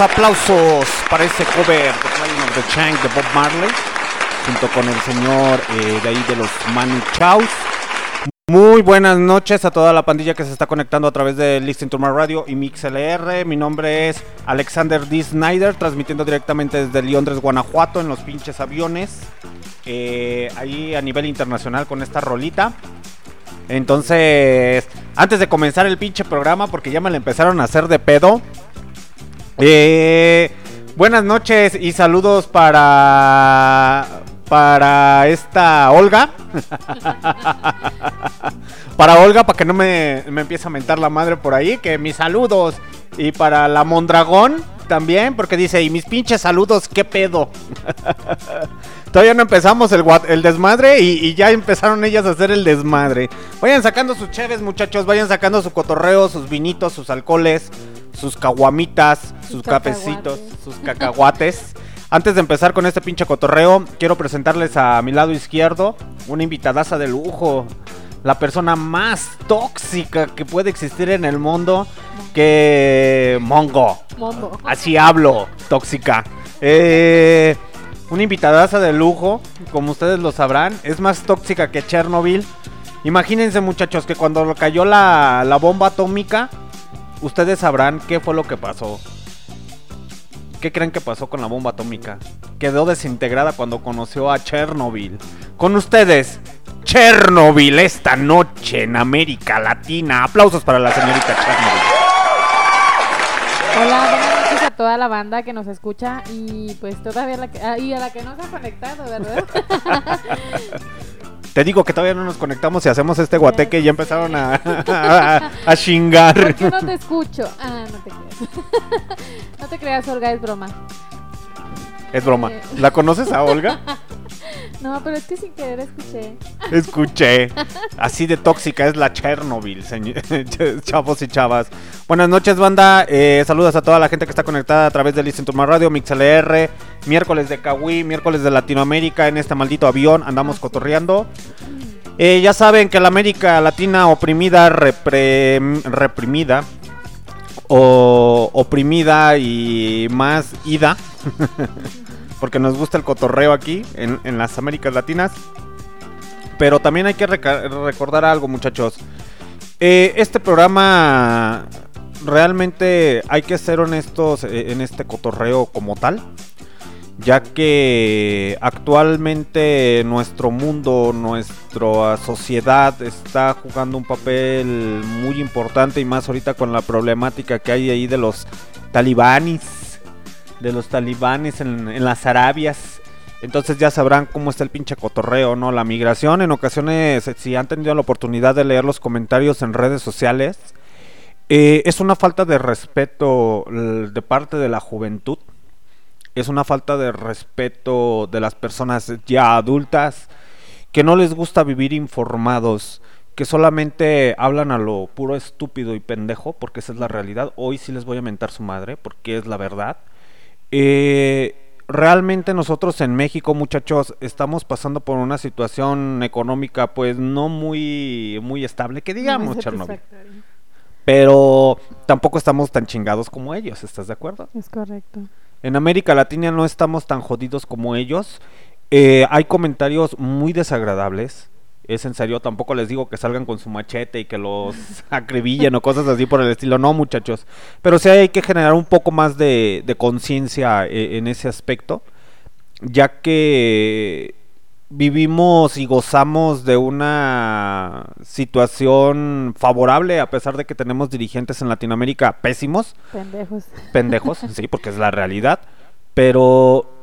aplausos para ese cover de Flying of the Chang de Bob Marley, junto con el señor eh, de ahí de los Manu. Muy buenas noches a toda la pandilla que se está conectando a través de Listen to My Radio y MixLR. Mi nombre es Alexander D. Snyder, transmitiendo directamente desde Londres, Guanajuato, en los pinches aviones. Eh, ahí a nivel internacional con esta rolita. Entonces, Antes de comenzar el pinche programa, porque ya me lo empezaron a hacer de pedo. Eh, buenas noches y saludos para para esta Olga. para Olga, para que no me, me empiece a mentar la madre por ahí, que mis saludos. Y para la Mondragón también, porque dice, y mis pinches saludos, qué pedo. Todavía no empezamos el, desmadre y, ya empezaron ellas a hacer el desmadre. Vayan sacando sus cheves, muchachos, vayan sacando su cotorreo, sus vinitos, sus alcoholes, sus caguamitas, sus, cafecitos, sus cacahuates. Antes de empezar con este pinche cotorreo, quiero presentarles a mi lado izquierdo una invitadaza de lujo la persona más tóxica que puede existir en el mundo que Mongo. Así hablo, tóxica. Eh, una invitadaza de lujo, como ustedes lo sabrán, es más tóxica que Chernobyl. Imagínense muchachos que cuando cayó la, la bomba atómica, ustedes sabrán qué fue lo que pasó. ¿Qué creen que pasó con la bomba atómica? Quedó desintegrada cuando conoció a Chernobyl. Con ustedes, Chernobyl esta noche en América Latina. Aplausos para la señorita Chernobyl. Hola, buenas noches a toda la banda que nos escucha y pues todavía la que, ah, y a la que no se ha conectado, ¿verdad? Te digo que todavía no nos conectamos y hacemos este guateque y ya empezaron a, a, chingar. ¿Por qué no te escucho? Ah, no te creas. no te creas, Olga, es broma. Es broma. Eh. ¿La conoces a Olga? No, pero es que sin querer escuché. Escuché. Así de tóxica es la Chernobyl, chavos y chavas. Buenas noches, banda. Eh, saludos a toda la gente que está conectada a través de Listen to My Radio, MixLR, miércoles de Kawi, miércoles de Latinoamérica en este maldito avión. Andamos cotorreando. Eh, ya saben que la América Latina oprimida, reprimida, o oprimida y más ida. porque nos gusta el cotorreo aquí en, las Américas Latinas. Pero también hay que recordar algo, muchachos. Eh, este programa realmente hay que ser honestos eh, en este cotorreo como tal. Ya que actualmente nuestro mundo, nuestra sociedad está jugando un papel muy importante y más ahorita con la problemática que hay ahí de los talibanes de los talibanes en, las Arabias. Entonces ya sabrán cómo está el pinche cotorreo, ¿no? La migración en ocasiones, si han tenido la oportunidad de leer los comentarios en redes sociales, eh, es una falta de respeto de parte de la juventud. Es una falta de respeto de las personas ya adultas que no les gusta vivir informados, que solamente hablan a lo puro estúpido y pendejo, porque esa es la realidad. Hoy sí les voy a mentar su madre, porque es la verdad. Eh, realmente nosotros en México, muchachos, estamos pasando por una situación económica pues no muy muy estable, que digamos, Chernobyl. Pero tampoco estamos tan chingados como ellos, ¿estás de acuerdo? Es correcto. En América Latina no estamos tan jodidos como ellos. Eh, hay comentarios muy desagradables es en serio, tampoco les digo que salgan con su machete y que los acribillen o cosas así por el estilo, no muchachos, pero sí hay que generar un poco más de, conciencia eh, en ese aspecto, ya que vivimos y gozamos de una situación favorable a pesar de que tenemos dirigentes en Latinoamérica pésimos. Pendejos. Pendejos, sí, porque es la realidad, pero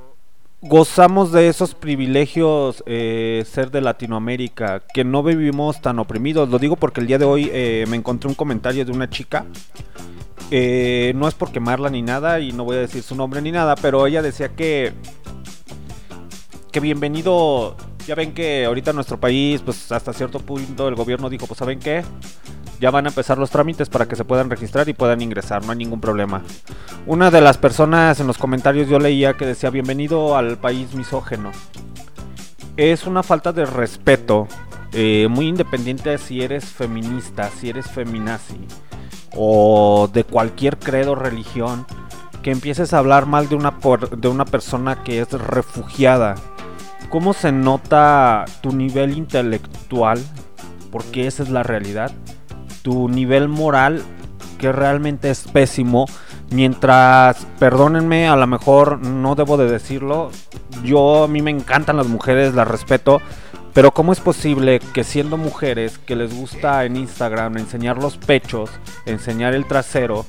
gozamos de esos privilegios eh, ser de Latinoamérica, que no vivimos tan oprimidos. Lo digo porque el día de hoy eh, me encontré un comentario de una chica. Eh, no es por quemarla ni nada y no voy a decir su nombre ni nada, pero ella decía que que bienvenido. Ya ven que ahorita nuestro país, pues hasta cierto punto el gobierno dijo, pues saben qué, ya van a empezar los trámites para que se puedan registrar y puedan ingresar, no hay ningún problema. Una de las personas en los comentarios yo leía que decía bienvenido al país misógeno. Es una falta de respeto, eh, muy independiente si eres feminista, si eres feminazi o de cualquier credo religión, que empieces a hablar mal de una, de una persona que es refugiada. ¿Cómo se nota tu nivel intelectual? Porque esa es la realidad tu nivel moral, que realmente es pésimo. Mientras, perdónenme, a lo mejor no debo de decirlo, yo a mí me encantan las mujeres, las respeto, Pero ¿cómo es posible que siendo mujeres que les gusta en Instagram enseñar los pechos, enseñar el trasero,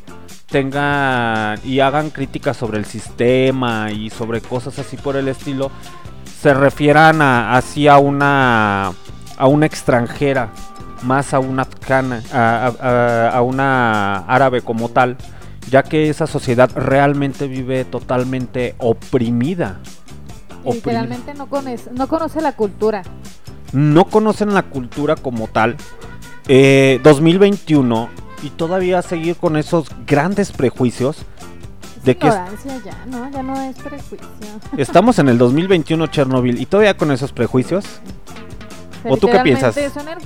tengan y hagan críticas sobre el sistema y sobre cosas así por el estilo, se refieran a, así a una a una extranjera, más a una afgana, a, a una árabe como tal, ya que esa sociedad realmente vive totalmente oprimida. Literalmente no conoce, no conoce la cultura. No conocen la cultura como tal. Eh, 2021 y todavía seguir con esos grandes prejuicios de que ya, ¿no? Ya no es prejuicio. Estamos en el 2021 Chernobyl y todavía con esos prejuicios. ¿O tú qué piensas?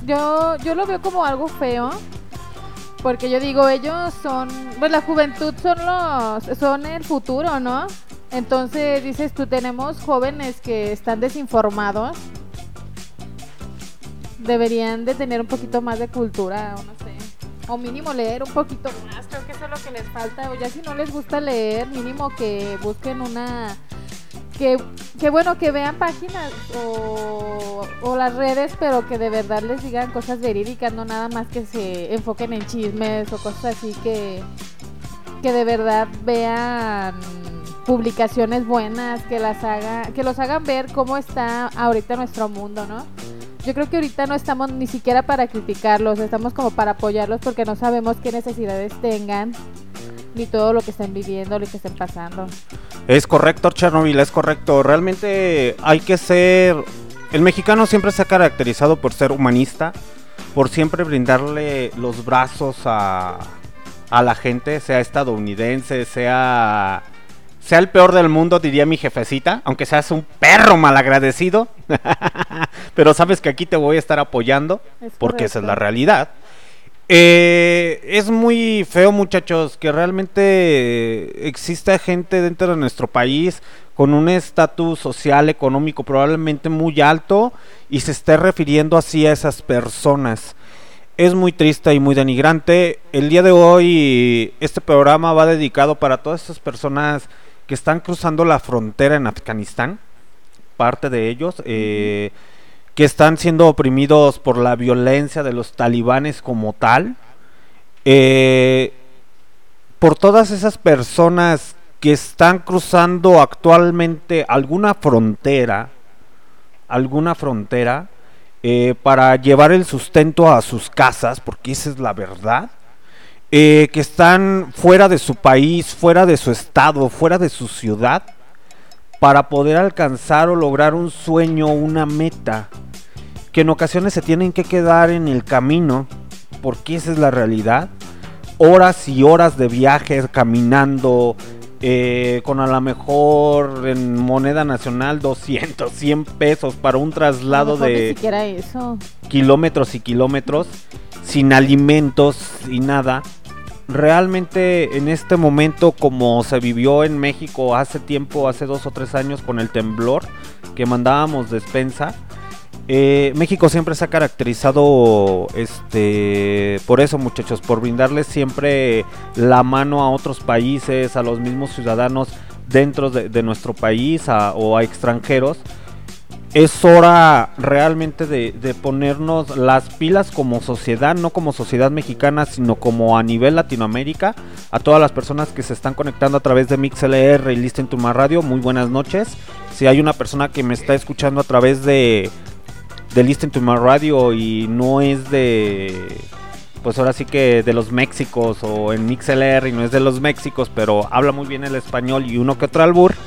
yo, yo lo veo como algo feo. Porque yo digo, ellos son, pues la juventud son los, son el futuro, ¿no? Entonces dices tú, tenemos jóvenes que están desinformados. Deberían de tener un poquito más de cultura, o no sé. O mínimo leer un poquito más, creo que eso es lo que les falta. O ya si no les gusta leer, mínimo que busquen una... Que, que bueno, que vean páginas o, las redes, pero que de verdad les digan cosas verídicas, no nada más que se enfoquen en chismes o cosas así que, que de verdad vean publicaciones buenas, que las haga, que los hagan ver cómo está ahorita nuestro mundo, ¿no? Yo creo que ahorita no estamos ni siquiera para criticarlos, estamos como para apoyarlos porque no sabemos qué necesidades tengan ni todo lo que estén viviendo, lo que estén pasando. Es correcto, Chernobyl, es correcto. Realmente hay que ser... El mexicano siempre se ha caracterizado por ser humanista, por siempre brindarle los brazos a, a la gente, sea estadounidense, sea sea el peor del mundo, diría mi jefecita, aunque seas un perro malagradecido. Pero sabes que aquí te voy a estar apoyando, porque esa es la realidad. Eh, es muy feo, muchachos, que realmente exista gente dentro de nuestro país con un estatus social, económico probablemente muy alto y se esté refiriendo así a esas personas. Es muy triste y muy denigrante. El día de hoy este programa va dedicado para todas esas personas que están cruzando la frontera en Afganistán, parte de ellos, eh, que están siendo oprimidos por la violencia de los talibanes como tal, eh, por todas esas personas que están cruzando actualmente alguna frontera, alguna frontera, eh, para llevar el sustento a sus casas, porque esa es la verdad. Eh, que están fuera de su país, fuera de su estado, fuera de su ciudad, para poder alcanzar o lograr un sueño, una meta, que en ocasiones se tienen que quedar en el camino, porque esa es la realidad. Horas y horas de viajes caminando, eh, con a lo mejor en moneda nacional 200, 100 pesos para un traslado de kilómetros y kilómetros, sin alimentos y nada realmente en este momento como se vivió en México hace tiempo, hace dos o tres años con el temblor que mandábamos despensa, eh, México siempre se ha caracterizado este por eso muchachos, por brindarles siempre la mano a otros países, a los mismos ciudadanos dentro de, nuestro país o a extranjeros es hora realmente de, ponernos las pilas como sociedad, no como sociedad mexicana, sino como a nivel Latinoamérica. A todas las personas que se están conectando a través de MixLR y Listen to My Radio, muy buenas noches. Si hay una persona que me está escuchando a través de, de Listen to My Radio y no es de, pues ahora sí que de los Méxicos o en MixLR y no es de los Méxicos, pero habla muy bien el español y uno que otro albur.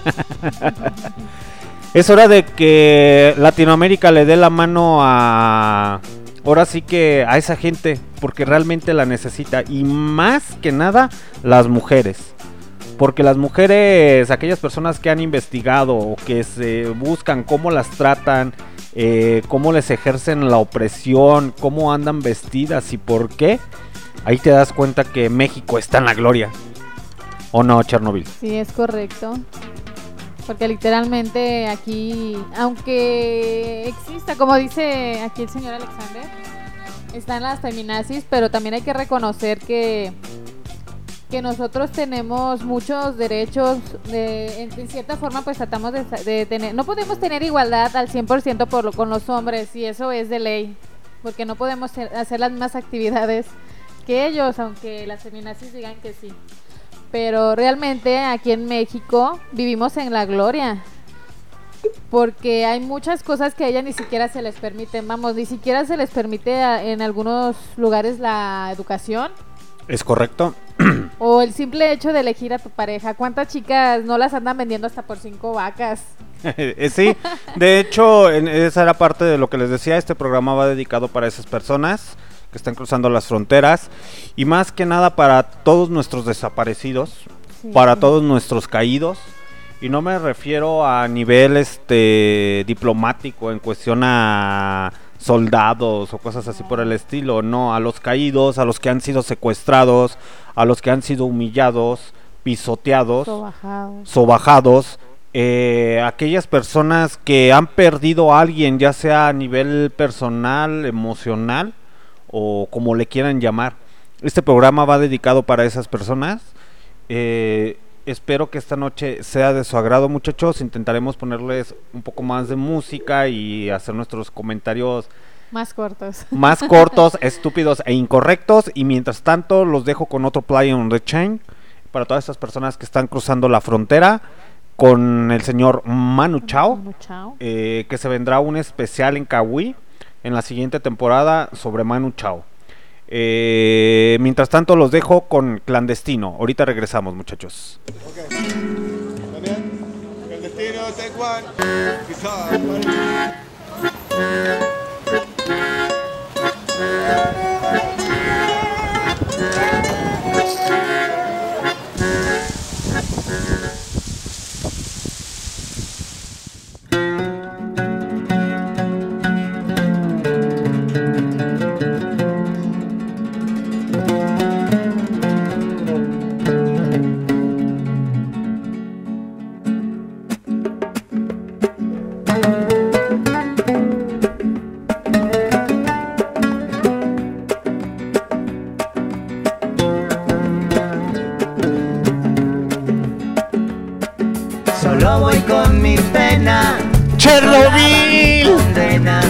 Es hora de que Latinoamérica le dé la mano a... Ahora sí que a esa gente, porque realmente la necesita. Y más que nada, las mujeres. Porque las mujeres, aquellas personas que han investigado o que se buscan cómo las tratan, eh, cómo les ejercen la opresión, cómo andan vestidas y por qué, ahí te das cuenta que México está en la gloria. ¿O no, Chernobyl? Sí, es correcto. Porque literalmente aquí, aunque exista, como dice aquí el señor Alexander, están las feminazis, pero también hay que reconocer que, que nosotros tenemos muchos derechos, de, en, en cierta forma pues tratamos de, de tener, no podemos tener igualdad al 100% por lo, con los hombres y eso es de ley, porque no podemos hacer las mismas actividades que ellos, aunque las feminazis digan que sí. Pero realmente aquí en México vivimos en la gloria. Porque hay muchas cosas que a ella ni siquiera se les permiten. Vamos, ni siquiera se les permite en algunos lugares la educación. ¿Es correcto? O el simple hecho de elegir a tu pareja. ¿Cuántas chicas no las andan vendiendo hasta por cinco vacas? Eh, sí, de hecho, en- esa era parte de lo que les decía. Este programa va dedicado para esas personas que están cruzando las fronteras y más que nada para todos nuestros desaparecidos, Sí. para todos nuestros caídos. Y no me refiero a nivel este diplomático en cuestión a soldados o cosas así por el estilo, no, a los caídos, a los que han sido secuestrados, a los que han sido humillados, pisoteados Sobajados. sobajados, eh, aquellas personas que han perdido a alguien, ya sea a nivel personal, emocional o como le quieran llamar. Este programa va dedicado para esas personas. Eh, espero que esta noche sea de su agrado, muchachos. Intentaremos ponerles un poco más de música y hacer nuestros comentarios Más cortos. más cortos, estúpidos e incorrectos. Y mientras tanto, los dejo con otro play on the chain para todas estas personas que están cruzando la frontera con el señor Manu Chao, Bueno, chao. eh, que se vendrá un especial en Kawi en la siguiente temporada sobre Manu Chao. Eh, mientras tanto, los dejo con Clandestino. Ahorita regresamos, muchachos. Pena. ¡Chernobyl! Condena.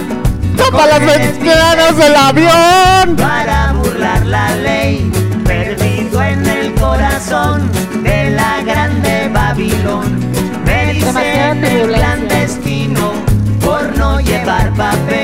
¡Tapa las ventanas del avión! Para burlar la ley. Perdido en el corazón de la grande Babilón. Me dicen el clandestino por no llevar papel.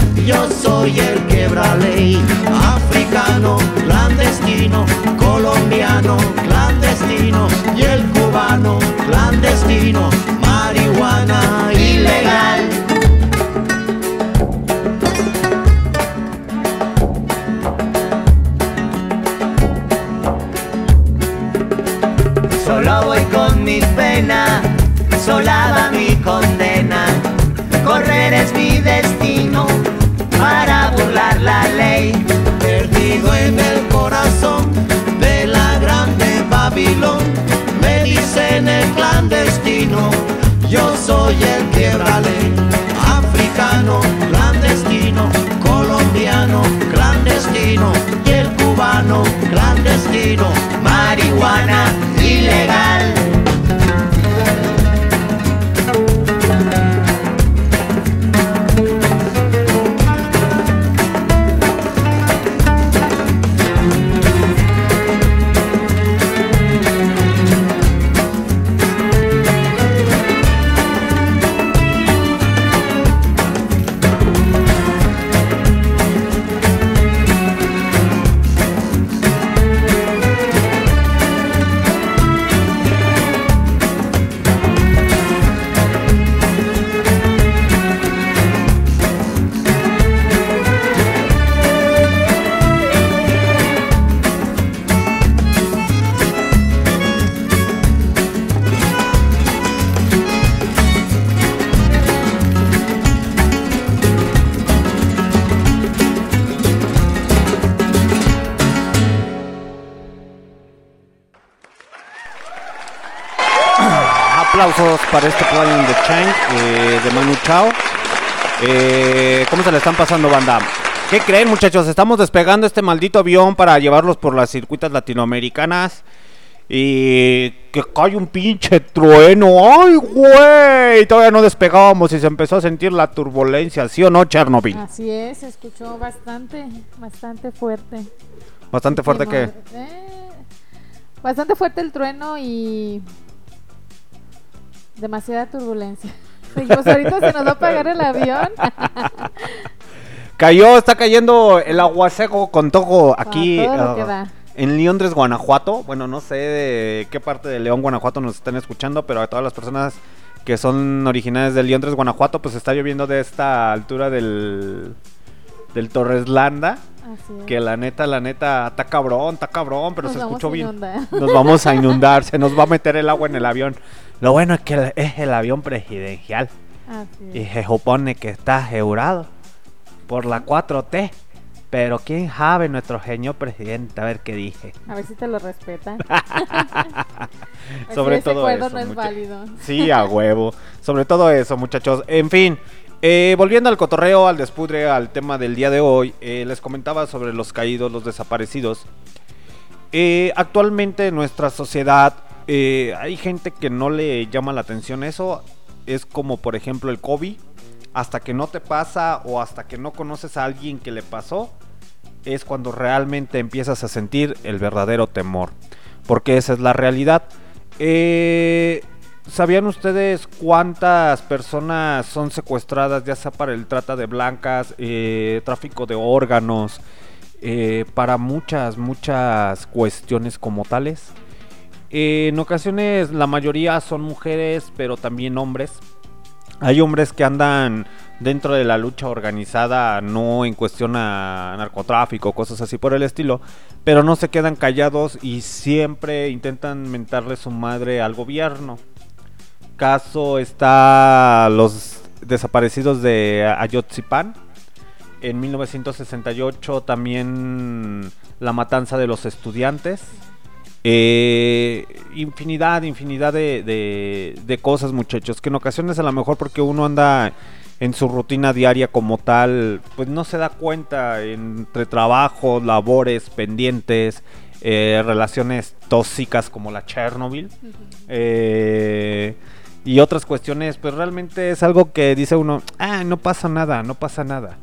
yo soy el quebra ley. Africano, clandestino, colombiano, clandestino y el cubano, clandestino, marihuana ilegal. Solo voy con mi pena, sola va mi Dicen el clandestino, yo soy el quiebra ley. Africano, clandestino, colombiano, clandestino y el cubano, clandestino, marihuana ilegal. Para este Flying the Chain eh, de Manu Chao. Eh, ¿Cómo se le están pasando, banda? ¿Qué creen, muchachos? Estamos despegando este maldito avión para llevarlos por las circuitas latinoamericanas. Y que cae un pinche trueno. ¡Ay, güey! Todavía no despegábamos y se empezó a sentir la turbulencia, ¿sí o no, Chernobyl? Así es, se escuchó bastante, bastante fuerte. Bastante fuerte no, eh, bastante fuerte el trueno y demasiada turbulencia. Dijimos, ahorita se nos va a apagar el avión. Cayó, está cayendo el aguacero con todo aquí da. en Londres, Guanajuato. Bueno, no sé de qué parte de León, Guanajuato nos están escuchando, pero a todas las personas que son originales de Londres, Guanajuato, pues está lloviendo de esta altura del, del Torreslanda. Es. Que la neta, la neta, está cabrón, está cabrón, pero Nos se escuchó bien. Nos vamos a inundar, se nos va a meter el agua en el avión. Lo bueno es que es el avión presidencial. Así Y se supone que está asegurado por la 4T. Pero quién sabe nuestro señor presidente, a ver qué dije. A ver si te lo respetan. Sobre ese todo eso, no es mucha- válido. Sí, a huevo. Sobre todo eso, muchachos. En fin, eh, volviendo al cotorreo, al despudre, al tema del día de hoy, eh, les comentaba sobre los caídos, los desaparecidos. Eh, actualmente en nuestra sociedad eh, hay gente que no le llama la atención eso. Es como por ejemplo el COVID. Hasta que no te pasa o hasta que no conoces a alguien que le pasó, es cuando realmente empiezas a sentir el verdadero temor. Porque esa es la realidad. Eh, ¿Sabían ustedes cuántas personas son secuestradas, ya sea para el trata de blancas, eh, tráfico de órganos, eh, para muchas, muchas cuestiones como tales? Eh, en ocasiones la mayoría son mujeres, pero también hombres. Hay hombres que andan dentro de la lucha organizada, no en cuestión a narcotráfico, cosas así por el estilo, pero no se quedan callados y siempre intentan mentarle su madre al gobierno. Caso está los desaparecidos de Ayotzipan. En 1968 también la matanza de los estudiantes. Eh, infinidad, infinidad de, de- de cosas, muchachos. Que en ocasiones a lo mejor porque uno anda en su rutina diaria como tal, pues no se da cuenta entre trabajo, labores, pendientes, eh, relaciones tóxicas como la Chernobyl. eh, y otras cuestiones, pues realmente es algo que dice uno, ah, no pasa nada, no pasa nada.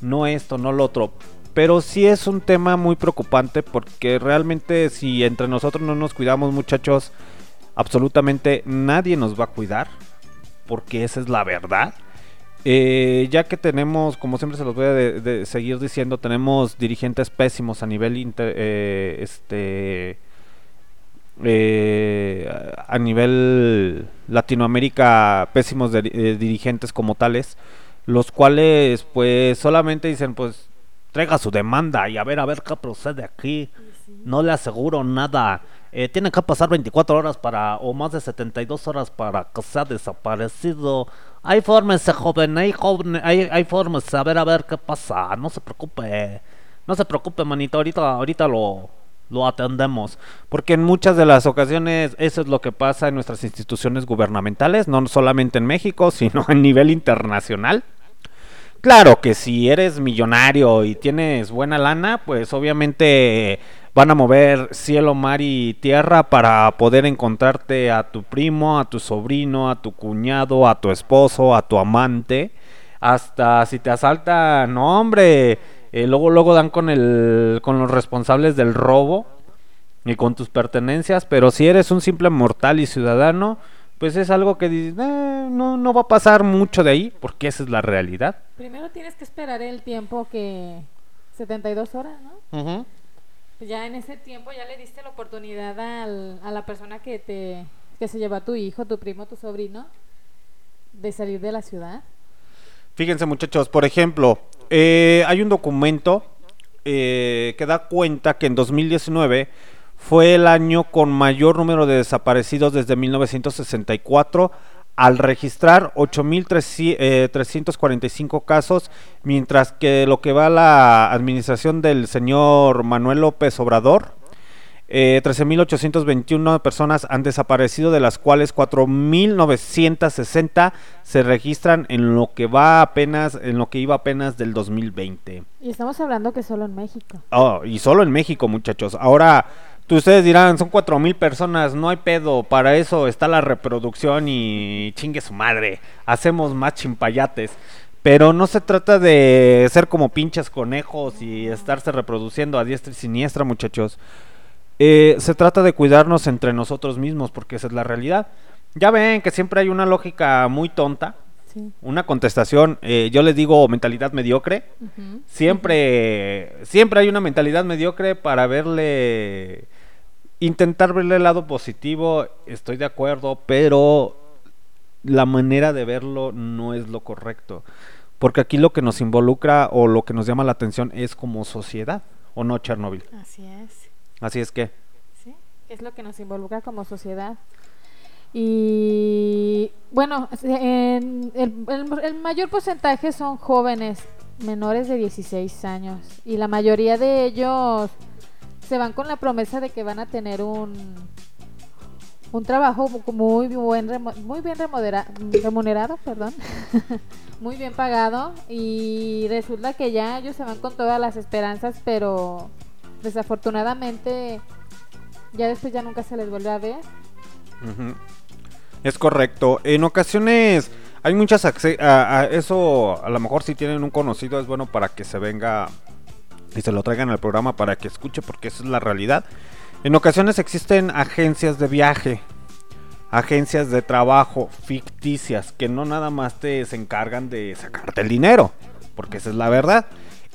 No esto, no lo otro. Pero sí es un tema muy preocupante porque realmente si entre nosotros no nos cuidamos muchachos, absolutamente nadie nos va a cuidar. Porque esa es la verdad. Eh, ya que tenemos, como siempre se los voy a seguir diciendo, tenemos dirigentes pésimos a nivel eh, este eh, a nivel Latinoamérica pésimos dirigentes como tales, los cuales pues solamente dicen pues traiga su demanda y a ver a ver qué procede aquí. No le aseguro nada. Eh, tiene que pasar 24 horas para o más de 72 horas para que sea desaparecido. Hay formas, joven, hay, joven, hay, hay formas, a ver a ver qué pasa. No se preocupe. No se preocupe, manito, ahorita, ahorita lo, lo atendemos. Porque en muchas de las ocasiones eso es lo que pasa en nuestras instituciones gubernamentales, no solamente en México, sino a nivel internacional. Claro que si eres millonario y tienes buena lana, pues obviamente van a mover cielo, mar y tierra para poder encontrarte a tu primo, a tu sobrino, a tu cuñado, a tu esposo, a tu amante. Hasta si te asaltan, no hombre, eh, luego luego dan con el con los responsables del robo y con tus pertenencias, pero si eres un simple mortal y ciudadano, pues es algo que dices, "Eh, no, no va a pasar mucho de ahí, porque esa es la realidad. Primero tienes que esperar el tiempo que... 72 horas, ¿no? Pues ya en ese tiempo ya le diste la oportunidad al- a la persona que te que se llevó a tu hijo, tu primo, tu sobrino de salir de la ciudad. Fíjense muchachos, por ejemplo, eh, hay un documento eh, que da cuenta que en 2019 fue el año con mayor número de desaparecidos desde 1964 al registrar 8.345 casos, mientras que lo que va a la administración del señor Manuel López Obrador, Eh, 13.821 personas han desaparecido, de las cuales 4.960 se registran en lo que va apenas, en lo que iba apenas del 2020. Y estamos hablando que solo en México. Oh, y solo en México, muchachos. Ahora, ustedes dirán, son cuatro mil personas, no hay pedo. Para eso está la reproducción y chingue su madre. Hacemos más chimpayates. Pero no se trata de ser como pinches conejos y estarse reproduciendo a diestra y siniestra, muchachos. Eh, se trata de cuidarnos entre nosotros mismos, porque esa es la realidad. Ya ven que siempre hay una lógica muy tonta, Sí. una contestación, eh, yo les digo mentalidad mediocre. Siempre, siempre hay una mentalidad mediocre para verle, intentar verle el lado positivo, estoy de acuerdo, pero la manera de verlo no es lo correcto. Porque aquí lo que nos involucra o lo que nos llama la atención es como sociedad, ¿o no, Chernobyl? Así es. Así es que, Sí, es lo que nos involucra como sociedad. Y bueno, en- el, el- el mayor porcentaje son jóvenes menores de 16 años y la mayoría de ellos se van con la promesa de que van a tener un un trabajo mu- muy buen muy bien remunerado, perdón. muy bien pagado y resulta que ya ellos se van con todas las esperanzas, pero desafortunadamente ya después ya nunca se les vuelve a ver. Es correcto. En ocasiones hay muchas a, a eso a lo mejor si tienen un conocido es bueno para que se venga y se lo traigan al programa para que escuche porque esa es la realidad. En ocasiones existen agencias de viaje, agencias de trabajo ficticias que no nada más te se encargan de sacarte el dinero, porque esa es la verdad.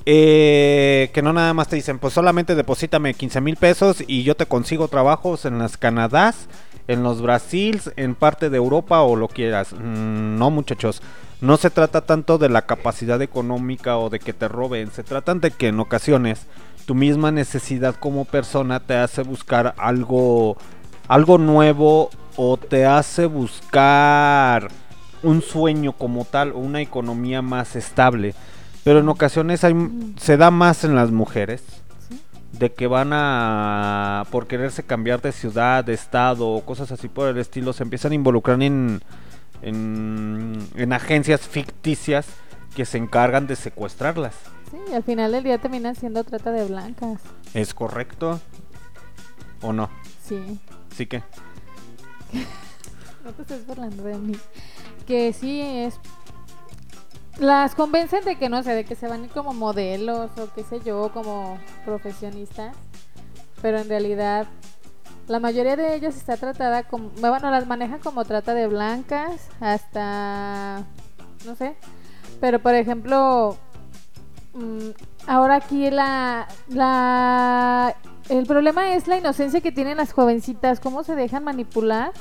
Eh, que no nada más te dicen, pues solamente deposítame 15 mil pesos y yo te consigo trabajos en las Canadás, en los Brasils, en parte de Europa o lo quieras. Mm, no, muchachos, no se trata tanto de la capacidad económica o de que te roben, se tratan de que en ocasiones tu misma necesidad como persona te hace buscar algo algo nuevo o te hace buscar un sueño como tal o una economía más estable. Pero en ocasiones hay, se da más en las mujeres. De que van a por quererse cambiar de ciudad, de estado o cosas así por el estilo, se empiezan a involucrar en, en, en agencias ficticias que se encargan de secuestrarlas. Sí, y al final del día terminan siendo trata de blancas. ¿Es correcto? ¿O no? Sí. Sí que. No te estés burlando de mí. Que sí es. Las convencen de que no sé, de que se van como modelos o qué sé yo, como profesionistas. Pero en realidad, la mayoría de ellas está tratada como. Bueno, las manejan como trata de blancas hasta. No sé. Pero por ejemplo. mm, ahora aquí la. la el problema es la inocencia que tienen las jovencitas, cómo se dejan manipular.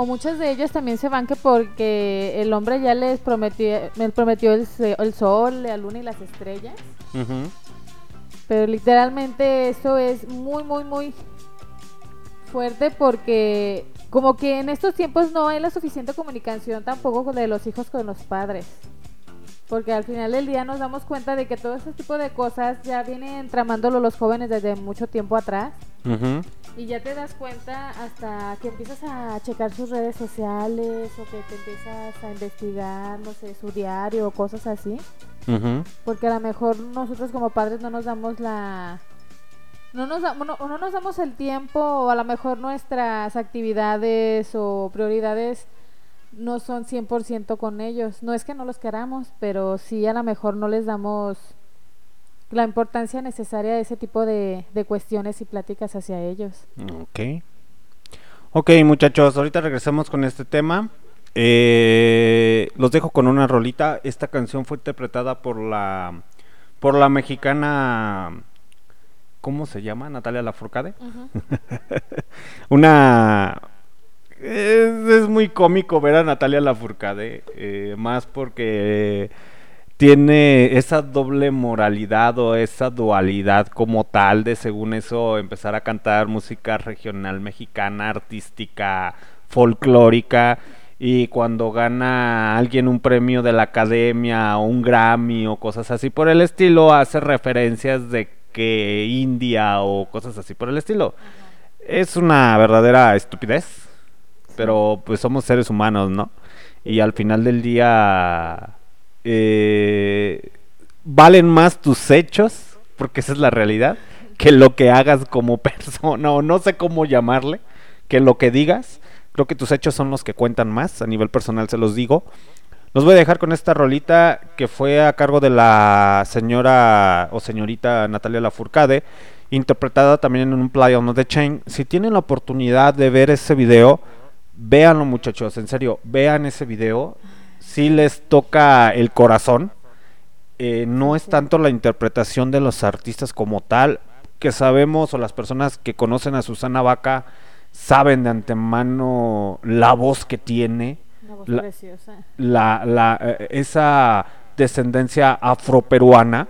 O muchas de ellas también se van que porque el hombre ya les prometió, les prometió el, sol, la luna y las estrellas. Pero literalmente eso es muy, muy, muy fuerte porque como que en estos tiempos no hay la suficiente comunicación tampoco de los hijos con los padres. Porque al final del día nos damos cuenta de que todo ese tipo de cosas ya vienen tramándolo los jóvenes desde mucho tiempo atrás. Y ya te das cuenta hasta que empiezas a checar sus redes sociales o que te empiezas a investigar, no sé, su diario o cosas así. Porque a lo mejor nosotros como padres no nos damos la... No nos, da- bueno, o no nos damos el tiempo o a lo mejor nuestras actividades o prioridades no son 100% con ellos. No es que no los queramos, pero sí a lo mejor no les damos la importancia necesaria de ese tipo de, de cuestiones y pláticas hacia ellos. Ok. Ok, muchachos, ahorita regresamos con este tema. Eh, los dejo con una rolita. Esta canción fue interpretada por la por la mexicana ¿cómo se llama? Natalia Lafourcade. Una es, es muy cómico ver a Natalia Lafourcade, eh, más porque tiene esa doble moralidad o esa dualidad como tal de según eso empezar a cantar música regional mexicana, artística, folclórica y cuando gana alguien un premio de la academia o un Grammy o cosas así por el estilo hace referencias de que India o cosas así por el estilo. Es una verdadera estupidez, pero pues somos seres humanos, ¿no? Y al final del día eh, valen más tus hechos, porque esa es la realidad, que lo que hagas como persona, o no sé cómo llamarle, que lo que digas. Creo que tus hechos son los que cuentan más, a nivel personal se los digo. Los voy a dejar con esta rolita que fue a cargo de la señora o señorita Natalia Lafourcade, interpretada también en un Play on the Chain. Si tienen la oportunidad de ver ese video, véanlo muchachos, en serio, vean ese video. Si les toca el corazón, eh, no es tanto la interpretación de los artistas como tal, que sabemos o las personas que conocen a Susana Vaca saben de antemano la voz que tiene, Una voz La- preciosa. la, la, eh, esa descendencia afroperuana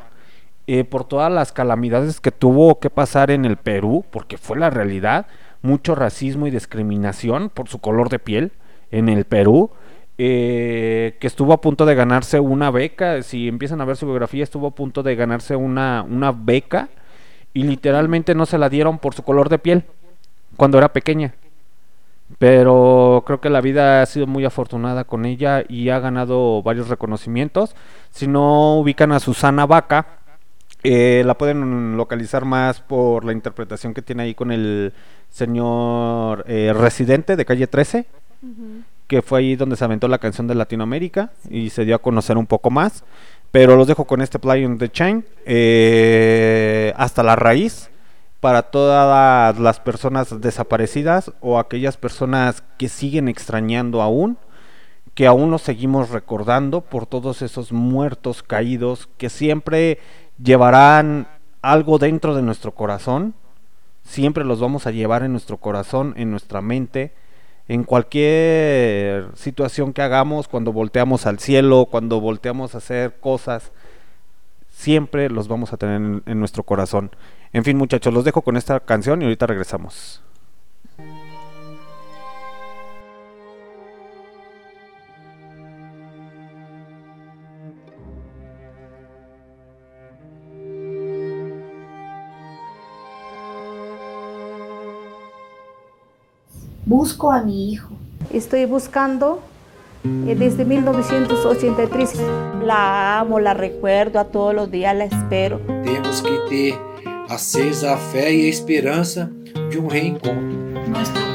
eh, por todas las calamidades que tuvo que pasar en el Perú, porque fue la realidad, mucho racismo y discriminación por su color de piel en el Perú, eh, que estuvo a punto de ganarse una beca, si empiezan a ver su biografía, estuvo a punto de ganarse una, una beca y literalmente no se la dieron por su color de piel cuando era pequeña. Pero creo que la vida ha sido muy afortunada con ella y ha ganado varios reconocimientos. Si no ubican a Susana Vaca, eh, la pueden localizar más por la interpretación que tiene ahí con el señor eh, residente de calle 13, Ujú. Que fue ahí donde se aventó la canción de Latinoamérica y se dio a conocer un poco más. Pero los dejo con este Play on the Chain eh, hasta la raíz para todas las personas desaparecidas o aquellas personas que siguen extrañando aún, que aún nos seguimos recordando por todos esos muertos caídos que siempre llevarán algo dentro de nuestro corazón, siempre los vamos a llevar en nuestro corazón, en nuestra mente, en cualquier situación que hagamos, cuando volteamos al cielo, cuando volteamos a hacer cosas, siempre los vamos a tener en, en nuestro corazón. En fin, muchachos, los dejo con esta canción y ahorita regresamos. Busco a mi hijo. Estoy buscando eh, desde 1983. La amo, la recuerdo a todos los días, la espero. Temos que ter acesa a fé e a esperança de um reencontro.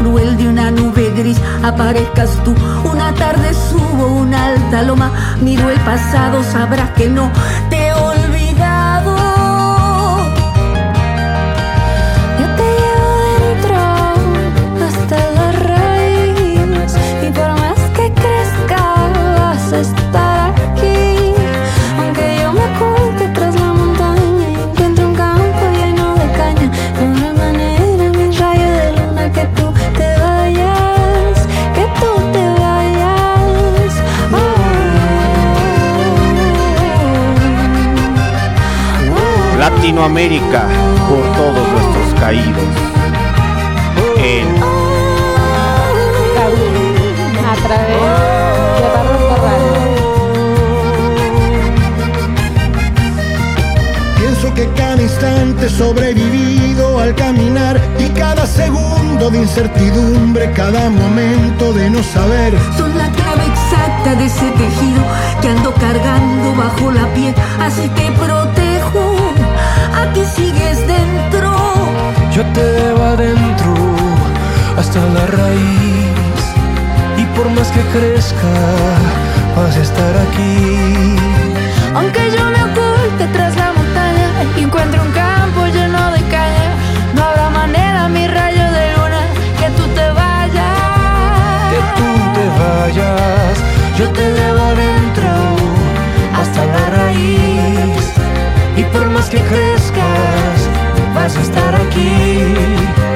Cruel de una nube gris, aparezcas tú. Una tarde subo una alta loma, miro el pasado, sabrás que no te Latinoamérica por todos nuestros caídos. En A través de Barros Corrales. Pienso que cada instante sobrevivido al caminar y cada segundo de incertidumbre, cada momento de no saber. Son la clave exacta de ese tejido que ando cargando bajo la piel. Así te protejo, aquí sigues dentro. Yo te debo adentro hasta la raíz y por más que crezca vas a estar aquí. Aunque yo me oculte tras la montaña y encuentro un campo lleno de caña, no habrá manera mi rayo de luna que tú te vayas. Que tú te vayas, yo te debo adentro por más que crezcas, vas a estar aquí.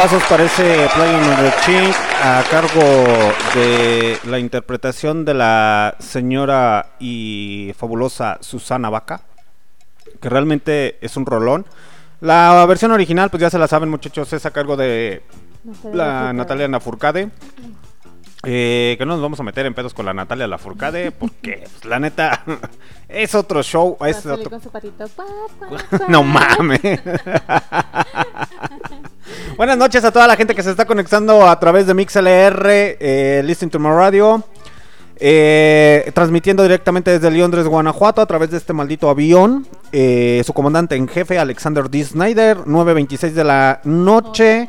Aplausos para ese Play on the Chink a cargo de la interpretación de la señora y fabulosa Susana Vaca, que realmente es un rolón. La versión original, pues ya se la saben muchachos, es a cargo de Natalia la Lafourcade. Natalia Lafourcade. Eh, que no nos vamos a meter en pedos con la Natalia Lafourcade, porque pues, la neta es otro show, es otro, con su patito. Guau, guau, guau. no mames. Buenas noches a toda la gente que se está conectando a través de MixLR, eh, Listen to My Radio. eh, transmitiendo directamente desde Londres, Guanajuato, a través de este maldito avión. Eh, su comandante en jefe, Alexander D. Snyder, 9.26 de la noche.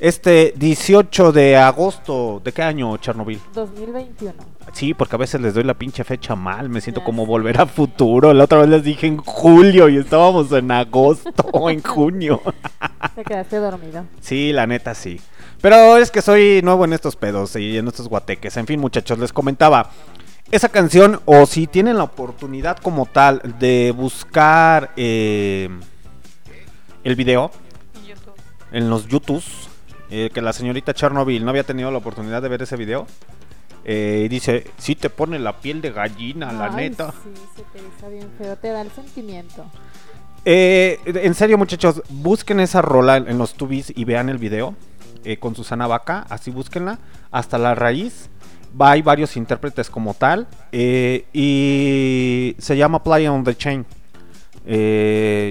Este 18 de agosto, ¿de qué año, Chernobyl? 2021. Sí, porque a veces les doy la pinche fecha mal, me siento Ya como volver a futuro. La otra vez les dije en julio y estábamos en agosto o en junio. Te quedaste dormido. Sí, la neta sí. Pero es que soy nuevo en estos pedos y en estos guateques. En fin, muchachos, les comentaba. Esa canción, o si tienen la oportunidad como tal de buscar eh, el video en los YouTubes, eh, que la señorita Chernobyl no había tenido la oportunidad de ver ese video. eh, dice, sí te pone la piel de gallina, la neta. Sí, se te hizo bien feo. Te da el sentimiento. Eh, en serio, muchachos, busquen esa rola en los tubis y vean el video eh, con Susana Vaca. Así búsquenla. Hasta la raíz. Va, hay varios intérpretes como tal. eh, y se llama Play on the Chain.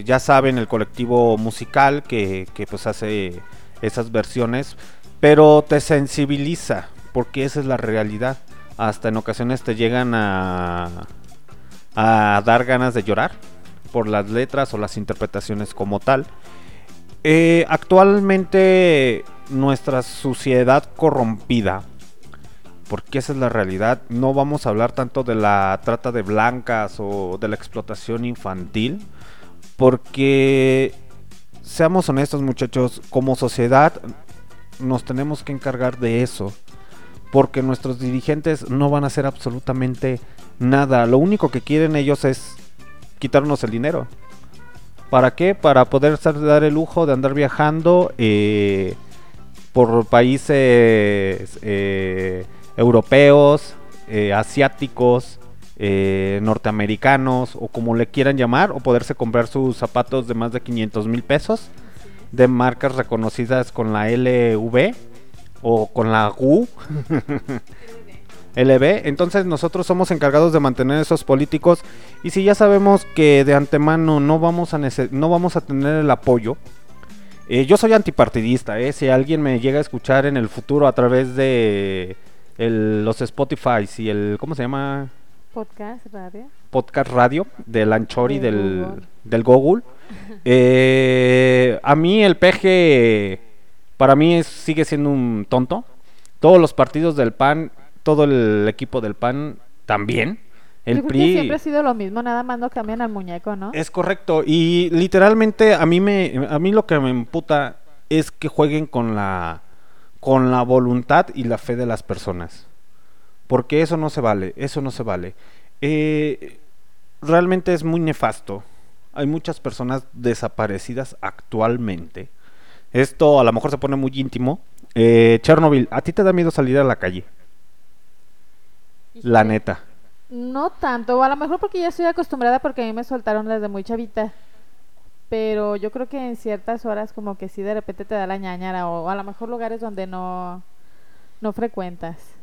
Ya saben, el colectivo musical que, que, pues hace esas versiones. Pero te sensibiliza. Porque esa es la realidad. Hasta en ocasiones te llegan a, a dar ganas de llorar por las letras o las interpretaciones como tal. Eh, actualmente nuestra sociedad corrompida, porque esa es la realidad, no vamos a hablar tanto de la trata de blancas o de la explotación infantil, porque seamos honestos muchachos, como sociedad nos tenemos que encargar de eso, porque nuestros dirigentes no van a hacer absolutamente nada, lo único que quieren ellos es quitarnos el dinero. ¿Para qué? Para poder dar el lujo de andar viajando eh, por países eh, europeos, eh, asiáticos, eh, norteamericanos o como le quieran llamar, o poderse comprar sus zapatos de más de 500 mil pesos de marcas reconocidas con la LV o con la GU. LB. Entonces nosotros somos encargados de mantener esos políticos y si ya sabemos que de antemano no vamos a no vamos a tener el apoyo. eh, yo soy antipartidista, eh, si alguien me llega a escuchar en el futuro a través de los Spotify y el ¿cómo se llama? Podcast, radio. podcast radio del Anchor y De del, Google. del Google. Eh, a mí el PG, para mí es- sigue siendo un tonto. Todos los partidos del PAN, todo el equipo del PAN también. El PRI siempre ha sido lo mismo, nada más no cambian al muñeco, ¿no? es correcto y literalmente a mí me a mí lo que me emputa es que jueguen con la con la voluntad y la fe de las personas. Porque eso no se vale, eso no se vale. Eh, realmente es muy nefasto. Hay muchas personas desaparecidas actualmente. Esto a lo mejor se pone muy íntimo. Eh, Chernobyl, ¿a ti te da miedo salir a la calle? La neta. No tanto, o a lo mejor porque ya estoy acostumbrada porque a mí me soltaron desde muy chavita. Pero yo creo que en ciertas horas como que sí de repente te da la ñañara o a lo mejor lugares donde no no frecuentas.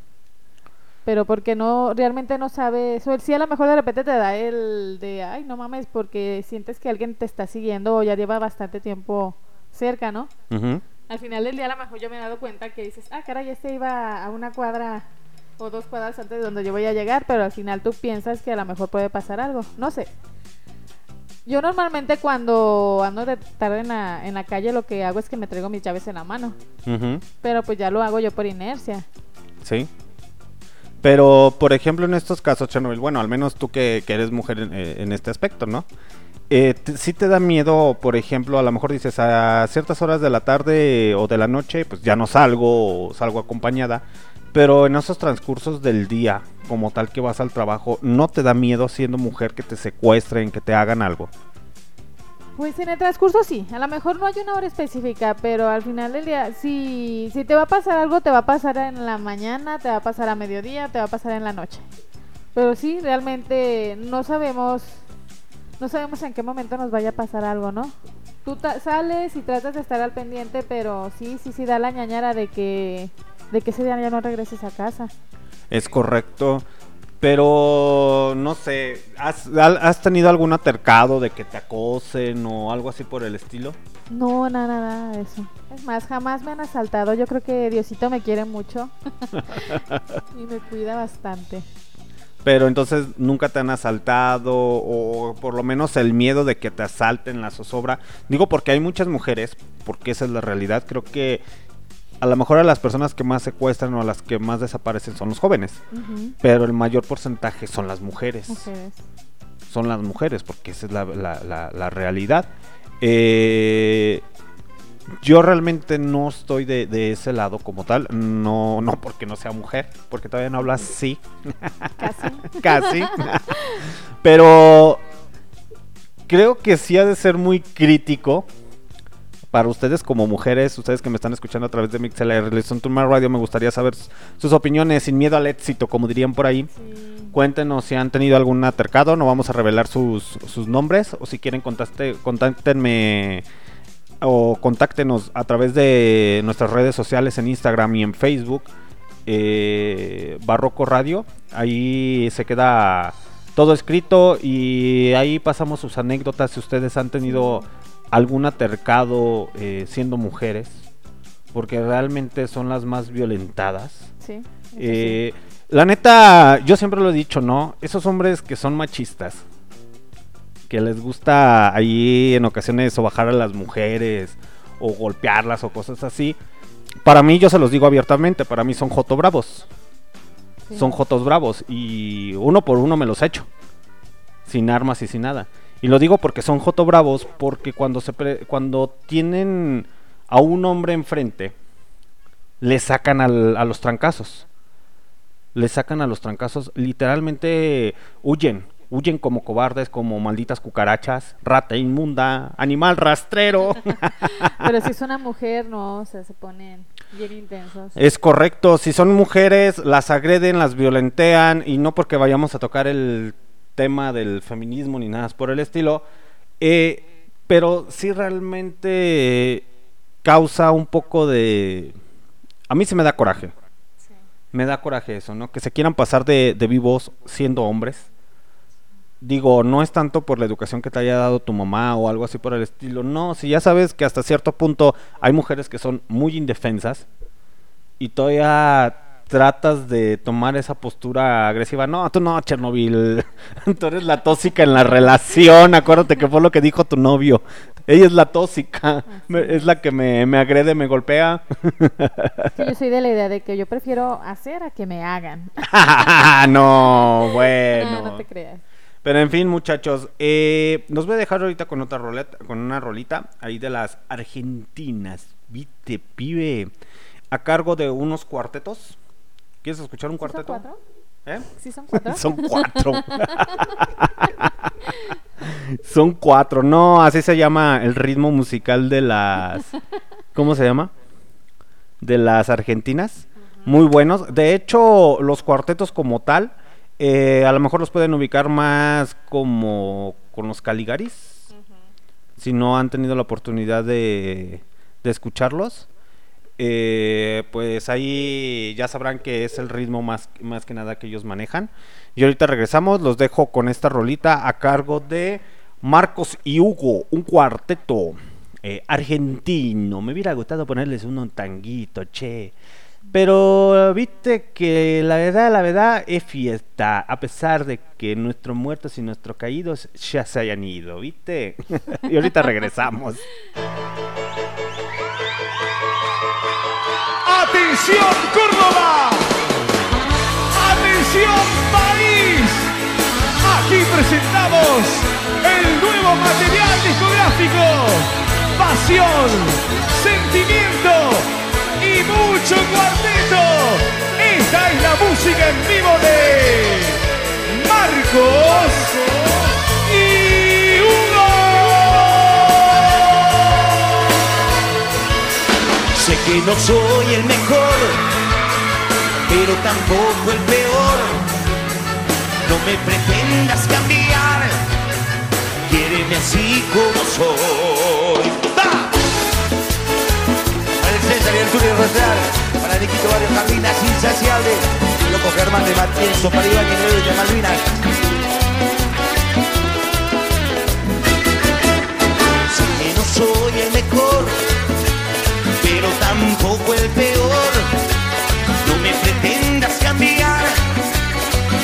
Pero porque no realmente no sabes, o sí a lo mejor de repente te da el de, ay, no mames, porque sientes que alguien te está siguiendo o ya lleva bastante tiempo cerca, ¿no? Al final del día a lo mejor yo me he dado cuenta que dices, ah, caray, este iba a una cuadra o dos cuadras antes de donde yo voy a llegar, pero al final tú piensas que a lo mejor puede pasar algo. No sé. Yo normalmente cuando ando de tarde en la, en la calle lo que hago es que me traigo mis llaves en la mano. Pero pues ya lo hago yo por inercia. Sí. Pero, por ejemplo, en estos casos, Chernobyl, bueno, al menos tú que, eres mujer en, eh, en este aspecto, ¿no? Eh, ¿Sí te da miedo, por ejemplo, a lo mejor dices a ciertas horas de la tarde o de la noche, pues ya no salgo o salgo acompañada, pero en esos transcursos del día, como tal que vas al trabajo, ¿no te da miedo siendo mujer que te secuestren, que te hagan algo? Pues en el transcurso sí, a lo mejor no hay una hora específica, pero al final del día, si, si te va a pasar algo, te va a pasar en la mañana, te va a pasar a mediodía, te va a pasar en la noche. Pero sí, realmente no sabemos, no sabemos en qué momento nos vaya a pasar algo, ¿no? Tú sales y tratas de estar al pendiente, pero sí, sí, sí da la ñañara de que, de que ese día ya no regreses a casa. Es correcto. Pero no sé, ¿has, has tenido algún altercado de que te acosen o algo así por el estilo? No, nada, nada de eso. Es más, jamás me han asaltado. Yo creo que Diosito me quiere mucho y me cuida bastante. Pero entonces nunca te han asaltado o por lo menos el miedo de que te asalten la zozobra. Digo porque hay muchas mujeres, porque esa es la realidad. Creo que a lo mejor a las personas que más secuestran o a las que más desaparecen son los jóvenes. Pero el mayor porcentaje son las mujeres. Mujeres. Son las mujeres, porque esa es la, la- la- la realidad. Eh, yo realmente no estoy de, de ese lado como tal. No, no porque no sea mujer, porque todavía no hablo así. Casi. Casi. Pero creo que sí ha de ser muy crítico para ustedes como mujeres, ustedes que me están escuchando a través de MixLR, Listen to My Radio, me gustaría saber sus opiniones sin miedo al éxito, como dirían por ahí. Cuéntenos si han tenido algún altercado, no vamos a revelar sus, sus nombres, o si quieren contaste, contáctenme o contáctenos a través de nuestras redes sociales en Instagram y en Facebook, eh, Barroco Radio, ahí se queda todo escrito y ahí pasamos sus anécdotas si ustedes han tenido algún altercado eh, siendo mujeres, porque realmente son las más violentadas. Sí. eso sí. Eh, la neta, yo siempre lo he dicho, ¿no? Esos hombres que son machistas, que les gusta ahí en ocasiones sobajar a las mujeres o golpearlas o cosas así, para mí yo se los digo abiertamente, para mí son joto bravos. Sí. Son jotos bravos y uno por uno me los echo, sin armas y sin nada. Y lo digo porque son joto bravos porque cuando se pre- cuando tienen a un hombre enfrente le sacan al- a los trancazos. Le sacan a los trancazos, literalmente huyen, huyen como cobardes, como malditas cucarachas, rata inmunda, animal rastrero. Pero si es una mujer, no, o sea, se ponen bien intensos. Es correcto, si son mujeres, las agreden, las violentean y no porque vayamos a tocar el tema del feminismo ni nada por el estilo, eh, pero sí realmente causa un poco de... A mí se me da coraje. Me da coraje eso, ¿no? Que se quieran pasar de, de vivos siendo hombres. Digo, no es tanto por la educación que te haya dado tu mamá o algo así por el estilo. No, si ya sabes que hasta cierto punto hay mujeres que son muy indefensas y todavía tratas de tomar esa postura agresiva. No, tú no, Chernobyl. tú eres la tóxica en la relación. Acuérdate que fue lo que dijo tu novio. Ella es la tóxica. Me- Es la que me, me agrede, me golpea. Sí, yo soy de la idea de que yo prefiero hacer a que me hagan. no, bueno. No, no te creas. Pero en fin, muchachos, eh, nos voy a dejar ahorita con otra roleta, con una rolita ahí de las argentinas. Viste, pibe, a cargo de unos cuartetos. ¿Quieres escuchar un ¿Sí son cuarteto? cuatro? ¿Eh? ¿Sí son cuatro? Son cuatro. Son cuatro. No, así se llama el ritmo musical de las. ¿Cómo se llama? De las argentinas. Muy buenos. De hecho, los cuartetos como tal, eh, a lo mejor los pueden ubicar más como con los Caligaris. Si no han tenido la oportunidad de, de escucharlos. Eh, pues ahí ya sabrán que es el ritmo más, más que nada que ellos manejan. Y ahorita regresamos, los dejo con esta rolita a cargo de Marcos y Hugo, un cuarteto eh, argentino. Me hubiera gustado ponerles un tanguito, che. Pero viste que la verdad, la verdad es fiesta, a pesar de que nuestros muertos y nuestros caídos ya se hayan ido, ¿viste? y ahorita regresamos. ¡Atención Córdoba! ¡Atención país! Aquí presentamos el nuevo material discográfico. Pasión, sentimiento y mucho cuarteto. Esta es la música en vivo de Marcos Sé que no soy el mejor, pero tampoco el peor. No me pretendas cambiar, quiéreme así como soy. ¡Va! Para el César y el Tulio Rosar, para Niquito Barrio Malvinas, insaciable. Loco Germán de Matienzo, para Iván y de Malvinas. Sé que no soy el mejor, tampoco el peor. No me pretendas cambiar,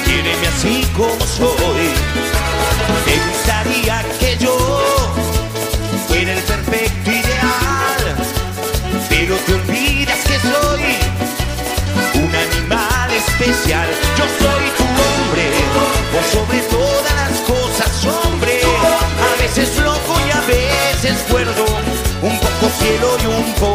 quiéreme así como soy. Me gustaría que yo fuera el perfecto ideal, pero te olvidas que soy un animal especial. Yo soy tu hombre, por sobre todas las cosas, hombre. A veces loco y a veces cuerdo, un poco cielo y un poco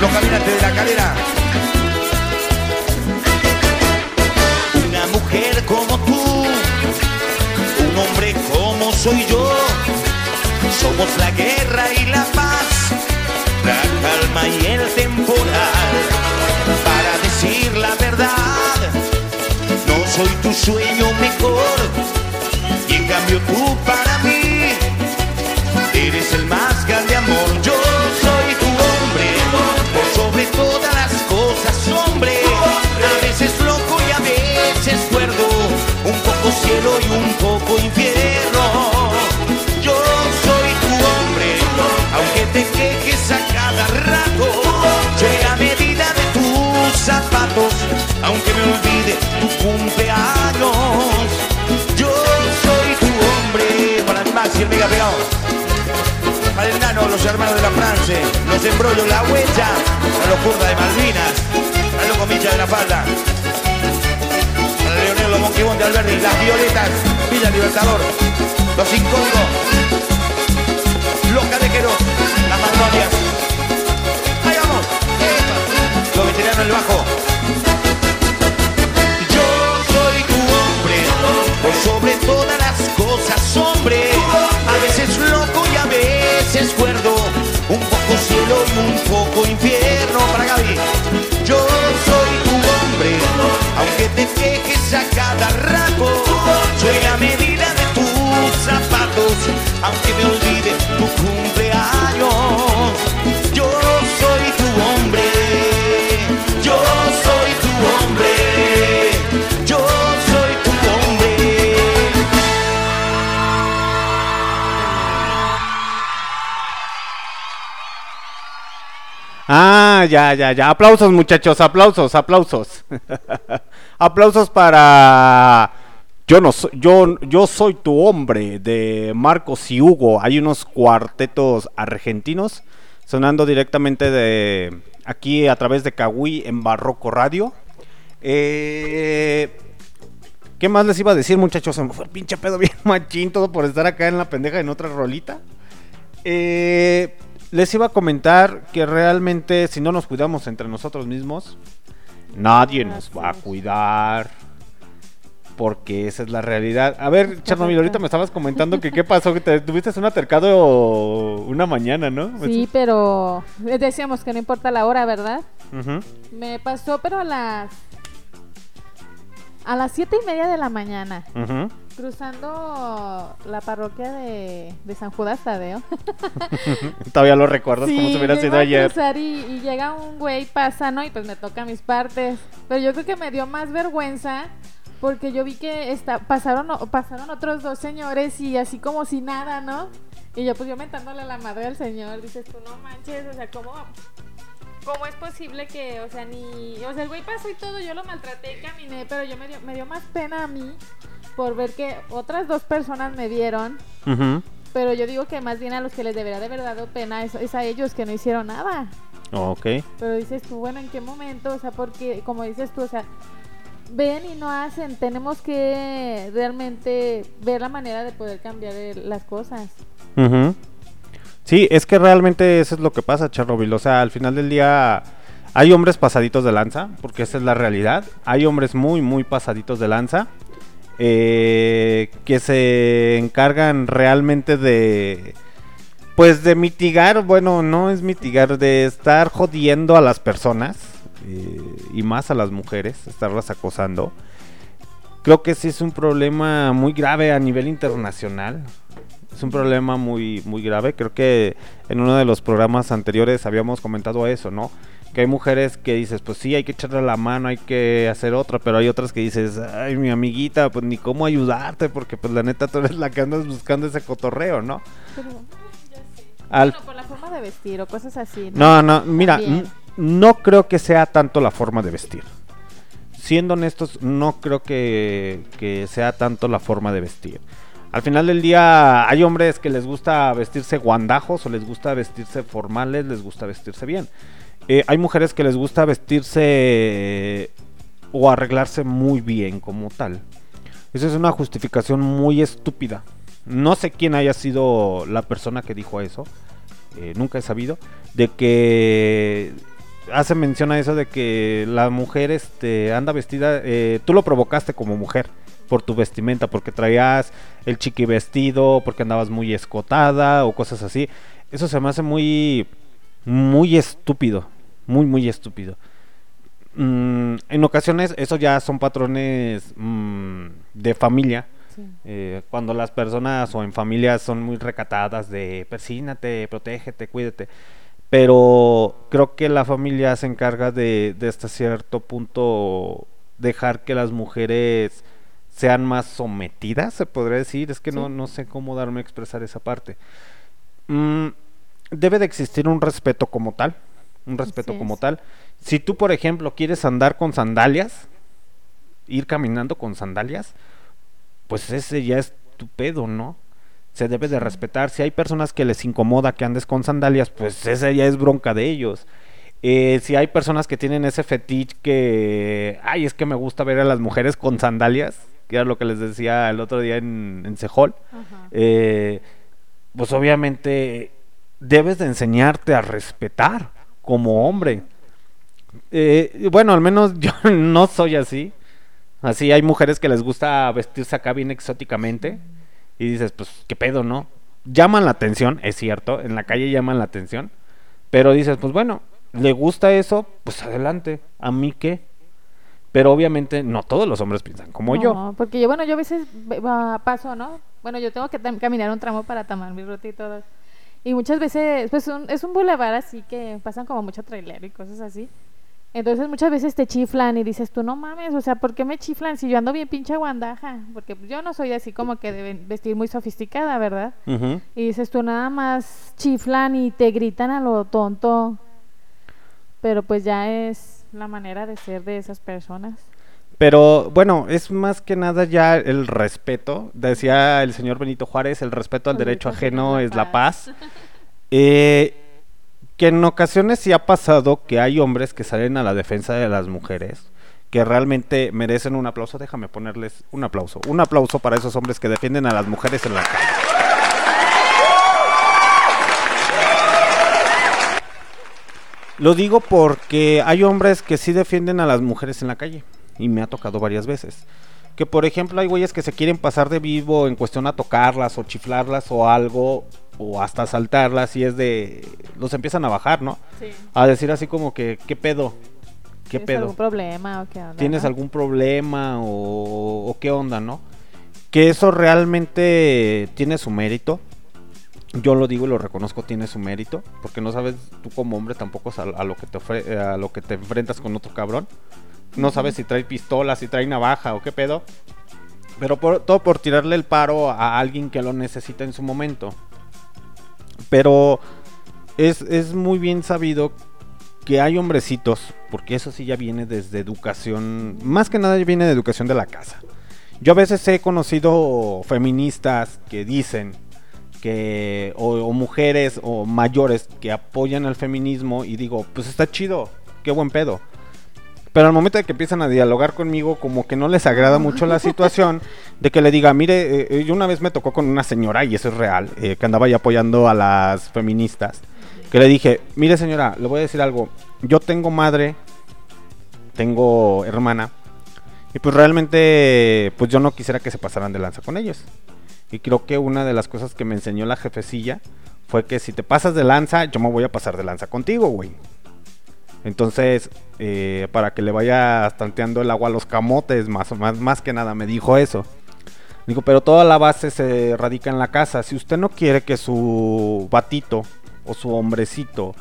Los caminantes de la calera. Una mujer como tú, un hombre como soy yo, somos la guerra y la paz, la calma y el temporal. Para decir la verdad, no soy tu sueño mejor, y en cambio tú para mí eres el más grande amor. Yo cielo un poco infierno. Yo soy tu hombre, aunque te quejes a cada rato. Soy la medida de tus zapatos, aunque me olvide tu cumpleaños. Yo soy tu hombre, Para el Max y el Mega Pegado. Para el Nano, los hermanos de la France. Los embrollos, la huella. Para los kurdas de Malvinas. Para los comillas de la falda. De Alberdi. Las Violetas, Villa Libertador. Los Incódigos. Los Cadejeros. Las Magnolias. Ahí vamos. Los veteranos del bajo. Yo soy tu hombre, por sobre todas las cosas, hombre. A veces loco y a veces cuerdo, un poco cielo y un poco infierno. Para Gaby, yo soy tu hombre, aunque te quejes aunque me olvide tu cumpleaños. Yo soy tu hombre, yo soy tu hombre, yo soy tu hombre. Ah, ya, ya, ya. Aplausos muchachos, aplausos, aplausos. aplausos para yo no soy, yo, yo soy tu hombre de Marcos y Hugo. Hay unos cuartetos argentinos sonando directamente de aquí a través de Kawi en Barroco Radio. Eh, ¿Qué más les iba a decir, muchachos? Se me fue el pinche pedo bien machín todo por estar acá en la pendeja en otra rolita. Eh, les iba a comentar que realmente si no nos cuidamos entre nosotros mismos, nadie nos va a cuidar. Porque esa es la realidad. A ver, Chernobyl, ahorita me estabas comentando que qué pasó, que te tuviste un altercado una mañana, ¿no? Sí, pero decíamos que no importa la hora, ¿verdad? Me pasó, pero a las a las siete y media de la mañana, cruzando la parroquia de, de San Judas Tadeo. Todavía lo recuerdas como si hubiera sido a ayer. y, y llega un güey, pasa, ¿no? Y pues me toca mis partes. Pero yo creo que me dio más vergüenza porque yo vi que está, pasaron, pasaron otros dos señores y así como si nada, ¿no? Y yo pues yo mentándole la madre al señor, dices tú no manches, o sea, ¿cómo, ¿cómo es posible que, o sea, ni, o sea, el güey pasó y todo, yo lo maltraté y caminé, pero yo me dio, me dio más pena a mí por ver que otras dos personas me vieron Ujú. pero yo digo que más bien a los que les debería de haber dado pena es, es a ellos que no hicieron nada. Ok. Pero dices tú, bueno, ¿en qué momento? O sea, porque, como dices tú, o sea, ven y no hacen. Tenemos que realmente ver la manera de poder cambiar las cosas. Ujú. Sí, es que realmente eso es lo que pasa, Chernobyl. O sea, al final del día hay hombres pasaditos de lanza, porque esa es la realidad. Hay hombres muy, muy pasaditos de lanza eh, que se encargan realmente de, pues, de mitigar. Bueno, no es mitigar, de estar jodiendo a las personas eh, y más a las mujeres, estarlas acosando. Creo que sí es un problema muy grave a nivel internacional. Es un problema muy, muy grave. Creo que en uno de los programas anteriores habíamos comentado eso, ¿no? Que hay mujeres que dices, pues sí, hay que echarle la mano, hay que hacer otra, pero hay otras que dices, ay, mi amiguita, pues ni cómo ayudarte, porque pues la neta tú eres la que andas buscando ese cotorreo, ¿no? Pero, Al- bueno, por la forma de vestir o cosas así. No, no, mira, También. n- no creo que sea tanto la forma de vestir. Siendo honestos, no creo que, sea tanto la forma de vestir. Al final del día hay hombres que les gusta vestirse guandajos o les gusta vestirse formales, les gusta vestirse bien. Eh, hay mujeres que les gusta vestirse eh, o arreglarse muy bien como tal. Esa es una justificación muy estúpida. No sé quién haya sido la persona que dijo eso. eh, nunca he sabido. De que hace mención a eso de que la mujer este, anda vestida. eh, tú lo provocaste como mujer por tu vestimenta, porque traías el chiqui vestido, porque andabas muy escotada o cosas así. Eso se me hace muy, muy estúpido. Muy, muy estúpido. Mm, en ocasiones eso ya son patrones mm, de familia. Eh, cuando las personas o en familias son muy recatadas de persínate, protégete, cuídate. Pero creo que la familia se encarga de, de hasta cierto punto dejar que las mujeres sean más sometidas, se podría decir. Es que no, no sé cómo darme a expresar esa parte. Mm, debe de existir un respeto como tal. Un respeto Así como es. tal. Si tú, por ejemplo, quieres andar con sandalias, ir caminando con sandalias, pues ese ya es tu pedo, ¿no? Se debe de respetar. Si hay personas que les incomoda que andes con sandalias, pues esa ya es bronca de ellos. Eh, si hay personas que tienen ese fetiche que, ay, es que me gusta ver a las mujeres con sandalias, que era lo que les decía el otro día en, en Sejol, eh, pues obviamente debes de enseñarte a respetar como hombre. Eh, bueno, al menos yo no soy así. Así hay mujeres que les gusta vestirse acá bien exóticamente y dices, pues, ¿qué pedo, no? Llaman la atención, es cierto, en la calle llaman la atención, pero dices, pues bueno, le gusta eso, pues adelante, ¿a mí qué? Pero obviamente no todos los hombres piensan como yo. No, porque yo, bueno, yo a veces paso, ¿no? Bueno, yo tengo que caminar un tramo para tomar mi ruta y todo. Y muchas veces, pues un- es un bulevar así que pasan como mucho trailer y cosas así. Entonces muchas veces te chiflan y dices tú, no mames, o sea, ¿por qué me chiflan si yo ando bien pinche guandaja? Porque pues, yo no soy así como que de vestir muy sofisticada, ¿verdad? Y dices tú, nada más chiflan y te gritan a lo tonto. pero pues ya es la manera de ser de esas personas. Pero bueno, es más que nada ya el respeto. Decía el señor Benito Juárez, el respeto al El derecho derecho ajeno es la paz. Eh, que en ocasiones sí ha pasado que hay hombres que salen a la defensa de las mujeres, que realmente merecen un aplauso. Déjame ponerles un aplauso. Un aplauso para esos hombres que defienden a las mujeres en la calle. Lo digo porque hay hombres que sí defienden a las mujeres en la calle. Y me ha tocado varias veces. Que por ejemplo hay güeyes que se quieren pasar de vivo en cuestión a tocarlas o chiflarlas o algo. O hasta saltarlas y es de... Los empiezan a bajar, ¿no? Sí. A decir así como que, ¿qué pedo? ¿Qué ¿Tienes pedo? algún problema o qué onda? ¿Tienes no? algún problema o, o qué onda, no? Que eso realmente tiene su mérito. Yo lo digo y lo reconozco, tiene su mérito. Porque no sabes tú como hombre tampoco a, a lo, que te ofre- a lo que te enfrentas con otro cabrón. No sabes si trae pistola, si trae navaja o qué pedo. Pero por- todo por tirarle el paro a alguien que lo necesita en su momento. Pero es, es muy bien sabido que hay hombrecitos, porque eso sí ya viene desde educación, más que nada ya viene de educación de la casa. Yo a veces he conocido feministas que dicen que, o, o mujeres o mayores que apoyan al feminismo y digo, pues está chido, qué buen pedo. Pero al momento de que empiezan a dialogar conmigo, como que no les agrada mucho la situación de que le diga, mire, eh, eh, yo una vez me tocó con una señora, y eso es real, eh, que andaba ahí apoyando a las feministas, que le dije, mire señora, le voy a decir algo, yo tengo madre, tengo hermana, y pues realmente, pues yo no quisiera que se pasaran de lanza con ellos. Y creo que una de las cosas que me enseñó la jefecilla fue que si te pasas de lanza, yo me voy a pasar de lanza contigo, güey. Entonces, eh, para que le vaya tanteando el agua a los camotes, más, más, más que nada me dijo eso. Digo, pero toda la base se radica en la casa. Si usted no quiere que su batito o su hombrecito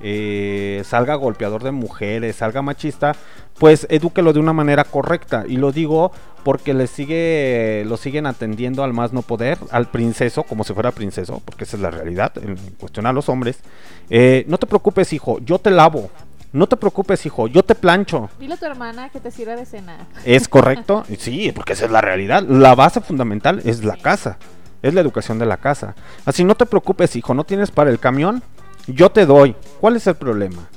eh, salga golpeador de mujeres, salga machista, pues edúquelo de una manera correcta. Y lo digo porque le sigue, lo siguen atendiendo al más no poder, al princeso, como si fuera princeso, porque esa es la realidad en cuestión a los hombres. Eh, no te preocupes, hijo, yo te lavo. No te preocupes, hijo, yo te plancho. Dile a tu hermana que te sirva de cenar. ¿Es correcto? Sí, porque esa es la realidad. La base fundamental es la casa. Es la educación de la casa. Así no te preocupes, hijo, no tienes para el camión. Yo te doy. ¿Cuál es el problema?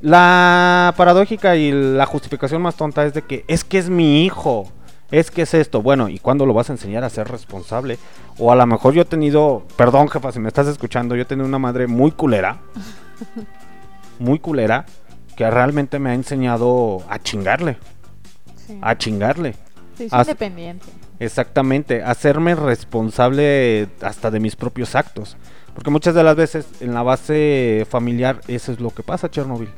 La paradójica y la justificación más tonta es de que es que es mi hijo. Es que es esto. Bueno, ¿y cuándo lo vas a enseñar a ser responsable? O a lo mejor yo he tenido, perdón jefa, si me estás escuchando, yo he tenido una madre muy culera. muy culera. Que realmente me ha enseñado a chingarle. Sí. A chingarle. Sí, A- independiente. Exactamente, hacerme responsable hasta de mis propios actos. Porque muchas de las veces en la base familiar eso es lo que pasa, Chernobyl.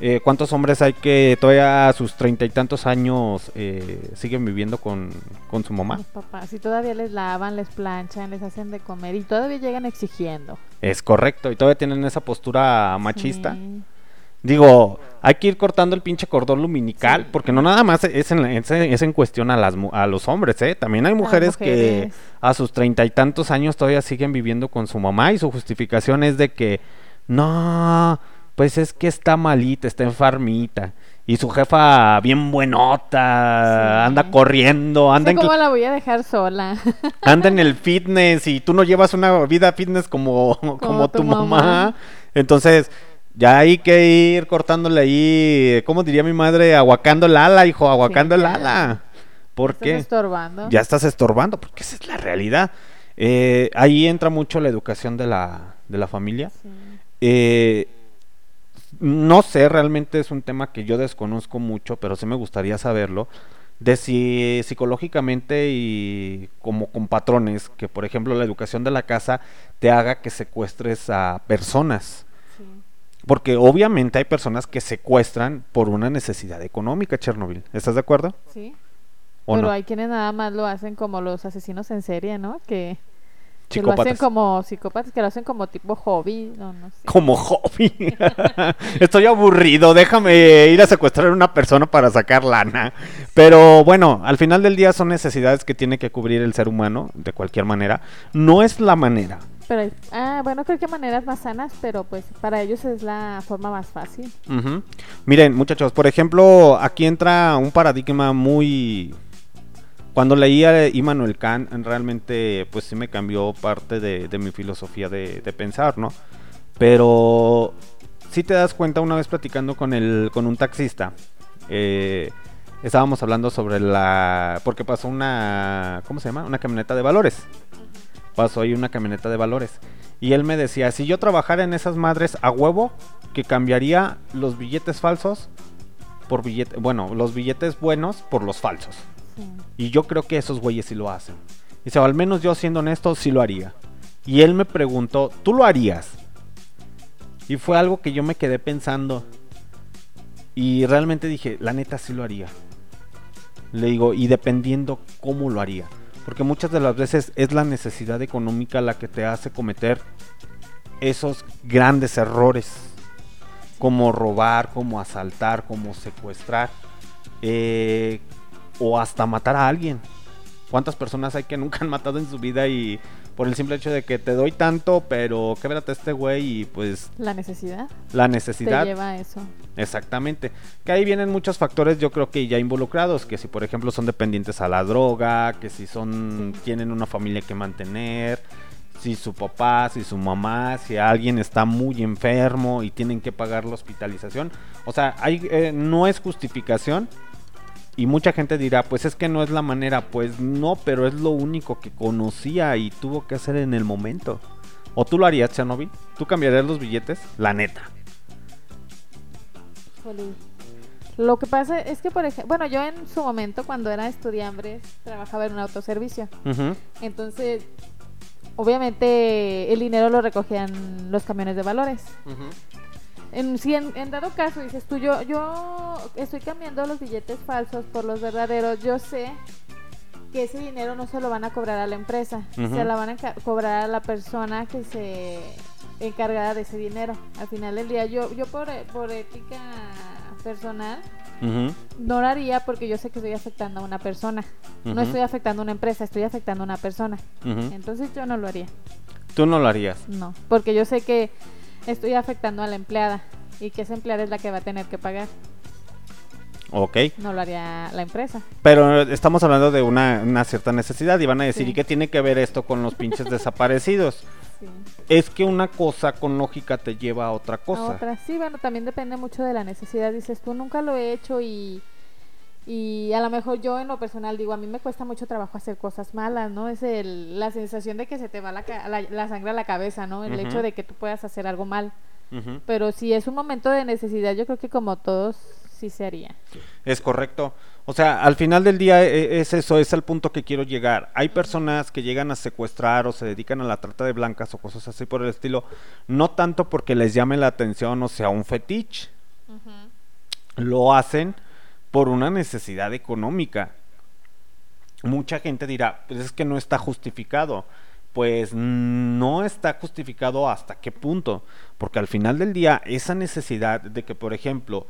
Eh, ¿Cuántos hombres hay que todavía a sus treinta y tantos años eh, siguen viviendo con, con su mamá? Los papás, y todavía les lavan, les planchan, les hacen de comer y todavía llegan exigiendo. Es correcto, y todavía tienen esa postura machista. Sí. Digo, hay que ir cortando el pinche cordón luminical, porque no nada más es en, es, es en cuestión a, las, a los hombres, ¿eh? También hay mujeres, que a sus treinta y tantos años todavía siguen viviendo con su mamá y su justificación es de que, no, pues es que está malita, está enfermita. Y su jefa bien buenota, anda corriendo, anda Sé cómo la voy a dejar sola. anda en el fitness y tú no llevas una vida fitness como, como, tu tu mamá. mamá. Entonces, ya hay que ir cortándole ahí, ¿cómo diría mi madre? Aguacando el ala, hijo, aguacando el ala. ¿Por Estás qué? estorbando. Ya estás estorbando, porque esa es la realidad. Eh, ahí entra mucho la educación de la, de la familia. Eh, no sé, realmente es un tema que yo desconozco mucho, pero sí me gustaría saberlo. De si psicológicamente y como con patrones, que por ejemplo la educación de la casa te haga que secuestres a personas. Porque obviamente hay personas que secuestran por una necesidad económica, Chernobyl. ¿Estás de acuerdo? Sí. ¿O Pero no? hay quienes nada más lo hacen como los asesinos en serie, ¿no? Que Que lo hacen como psicópatas, que lo hacen como tipo hobby, no, no sé. Como hobby. Estoy aburrido, déjame ir a secuestrar a una persona para sacar lana. Pero bueno, al final del día son necesidades que tiene que cubrir el ser humano, de cualquier manera. No es la manera. Pero, ah, bueno, creo que maneras más sanas, pero pues para ellos es la forma más fácil. Miren, muchachos, por ejemplo, aquí entra un paradigma muy... Cuando leía Immanuel Kant, realmente pues sí me cambió parte de, mi filosofía de, pensar, ¿no? Pero si te das cuenta una vez platicando con, el, con un taxista, eh, estábamos hablando sobre la... porque pasó una... ¿Cómo se llama? Una camioneta de valores. Pasó ahí una camioneta de valores. Y él me decía, si yo trabajara en esas madres a huevo, que cambiaría los billetes falsos por billetes, bueno, los billetes buenos por los falsos. Y yo creo que esos güeyes sí lo hacen. Dice, o al menos yo siendo honesto, sí lo haría. Y él me preguntó, ¿tú lo harías? Y fue algo que yo me quedé pensando. Y realmente dije, la neta sí lo haría. Le digo, y dependiendo cómo lo haría. Porque muchas de las veces es la necesidad económica la que te hace cometer esos grandes errores. Como robar, como asaltar, como secuestrar. eh, o hasta matar a alguien. ¿Cuántas personas hay que nunca han matado en su vida y por el simple hecho de que te doy tanto, pero québrate este güey y pues La necesidad. la necesidad Te lleva a eso. Exactamente. Que ahí vienen muchos factores, yo creo que ya involucrados, que si por ejemplo son dependientes a la droga, que si son tienen una familia que mantener, si su papá, si su mamá, si alguien está muy enfermo y tienen que pagar la hospitalización. O sea, hay, eh, no es justificación. Y mucha gente dirá, pues es que no es la manera. Pues no, pero es lo único que conocía y tuvo que hacer en el momento. ¿O tú lo harías, Chernobyl? ¿Tú cambiarías los billetes? La neta. Lo que pasa es que, por ejemplo, bueno, yo en su momento, cuando era estudiante, trabajaba en un autoservicio. Entonces, obviamente, el dinero lo recogían los camiones de valores. En, si en, en dado caso dices tú, yo, yo estoy cambiando los billetes falsos por los verdaderos, yo sé que ese dinero no se lo van a cobrar a la empresa, se la van a cobrar a la persona que se encargada de ese dinero. Al final del día, yo, yo por, por ética personal, no lo haría porque yo sé que estoy afectando a una persona. No estoy afectando a una empresa, estoy afectando a una persona. Entonces yo no lo haría. Tú no lo harías. No, porque yo sé que estoy afectando a la empleada y que esa empleada es la que va a tener que pagar. Ok. No lo haría la empresa. Pero estamos hablando de una, una cierta necesidad y van a decir, Sí. ¿y qué tiene que ver esto con los pinches desaparecidos? Sí. Es que una cosa con lógica te lleva a otra A cosa. otra, sí, bueno, también depende mucho de la necesidad. Dices, tú nunca lo he hecho y, y a lo mejor yo en lo personal digo, a mí me cuesta mucho trabajo hacer cosas malas, ¿no? Es el, la sensación de que se te va la, la, la sangre a la cabeza, ¿no? El hecho de que tú puedas hacer algo mal. Pero si es un momento de necesidad, yo creo que como todos sí se haría. Es correcto. O sea, al final del día e- es eso, es el punto que quiero llegar. Hay personas que llegan a secuestrar o se dedican a la trata de blancas o cosas así por el estilo, no tanto porque les llame la atención o sea un fetiche. Lo hacen por una necesidad económica. Mucha gente dirá, pues es que no está justificado. Pues no está justificado hasta qué punto. Porque al final del día, esa necesidad de que, por ejemplo,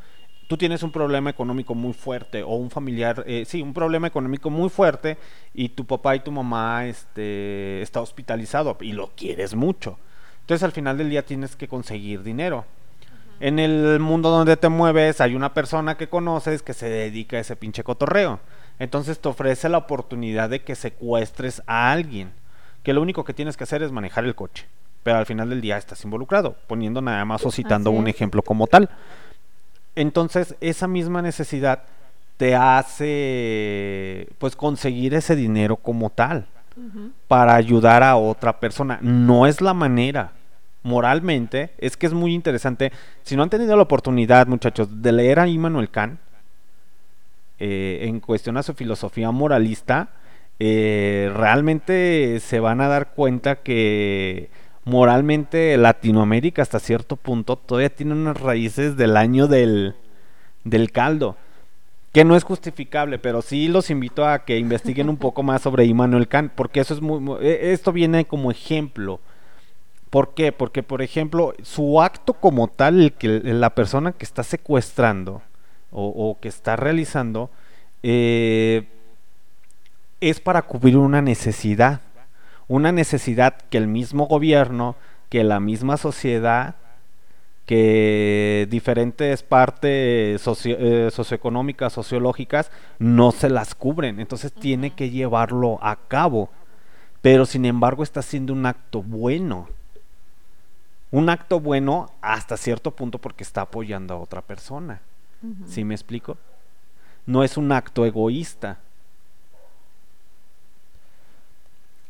tú tienes un problema económico muy fuerte o un familiar, eh, sí, un problema económico muy fuerte y tu papá y tu mamá este, está hospitalizado y lo quieres mucho. Entonces al final del día tienes que conseguir dinero. En el mundo donde te mueves hay una persona que conoces que se dedica a ese pinche cotorreo. Entonces te ofrece la oportunidad de que secuestres a alguien. Que lo único que tienes que hacer es manejar el coche. Pero al final del día estás involucrado, poniendo nada más o citando un ejemplo como tal. Entonces, esa misma necesidad te hace pues conseguir ese dinero como tal para ayudar a otra persona. No es la manera. Moralmente, es que es muy interesante. Si no han tenido la oportunidad, muchachos, de leer a Immanuel Kant eh, en cuestión a su filosofía moralista, eh, realmente se van a dar cuenta que moralmente Latinoamérica hasta cierto punto todavía tiene unas raíces del año del, del caldo. que no es justificable, pero sí los invito a que investiguen un poco más sobre Immanuel Kant, porque eso es muy, e- esto viene como ejemplo. ¿Por qué? Porque, por ejemplo, su acto como tal, el que la persona que está secuestrando o, o que está realizando, eh, es para cubrir una necesidad. Una necesidad que el mismo gobierno, que la misma sociedad, que diferentes partes socio- eh, socioeconómicas, sociológicas, no se las cubren. Entonces tiene que llevarlo a cabo. Pero sin embargo está haciendo un acto bueno. Un acto bueno hasta cierto punto porque está apoyando a otra persona. Ujú. ¿Sí me explico? No es un acto egoísta.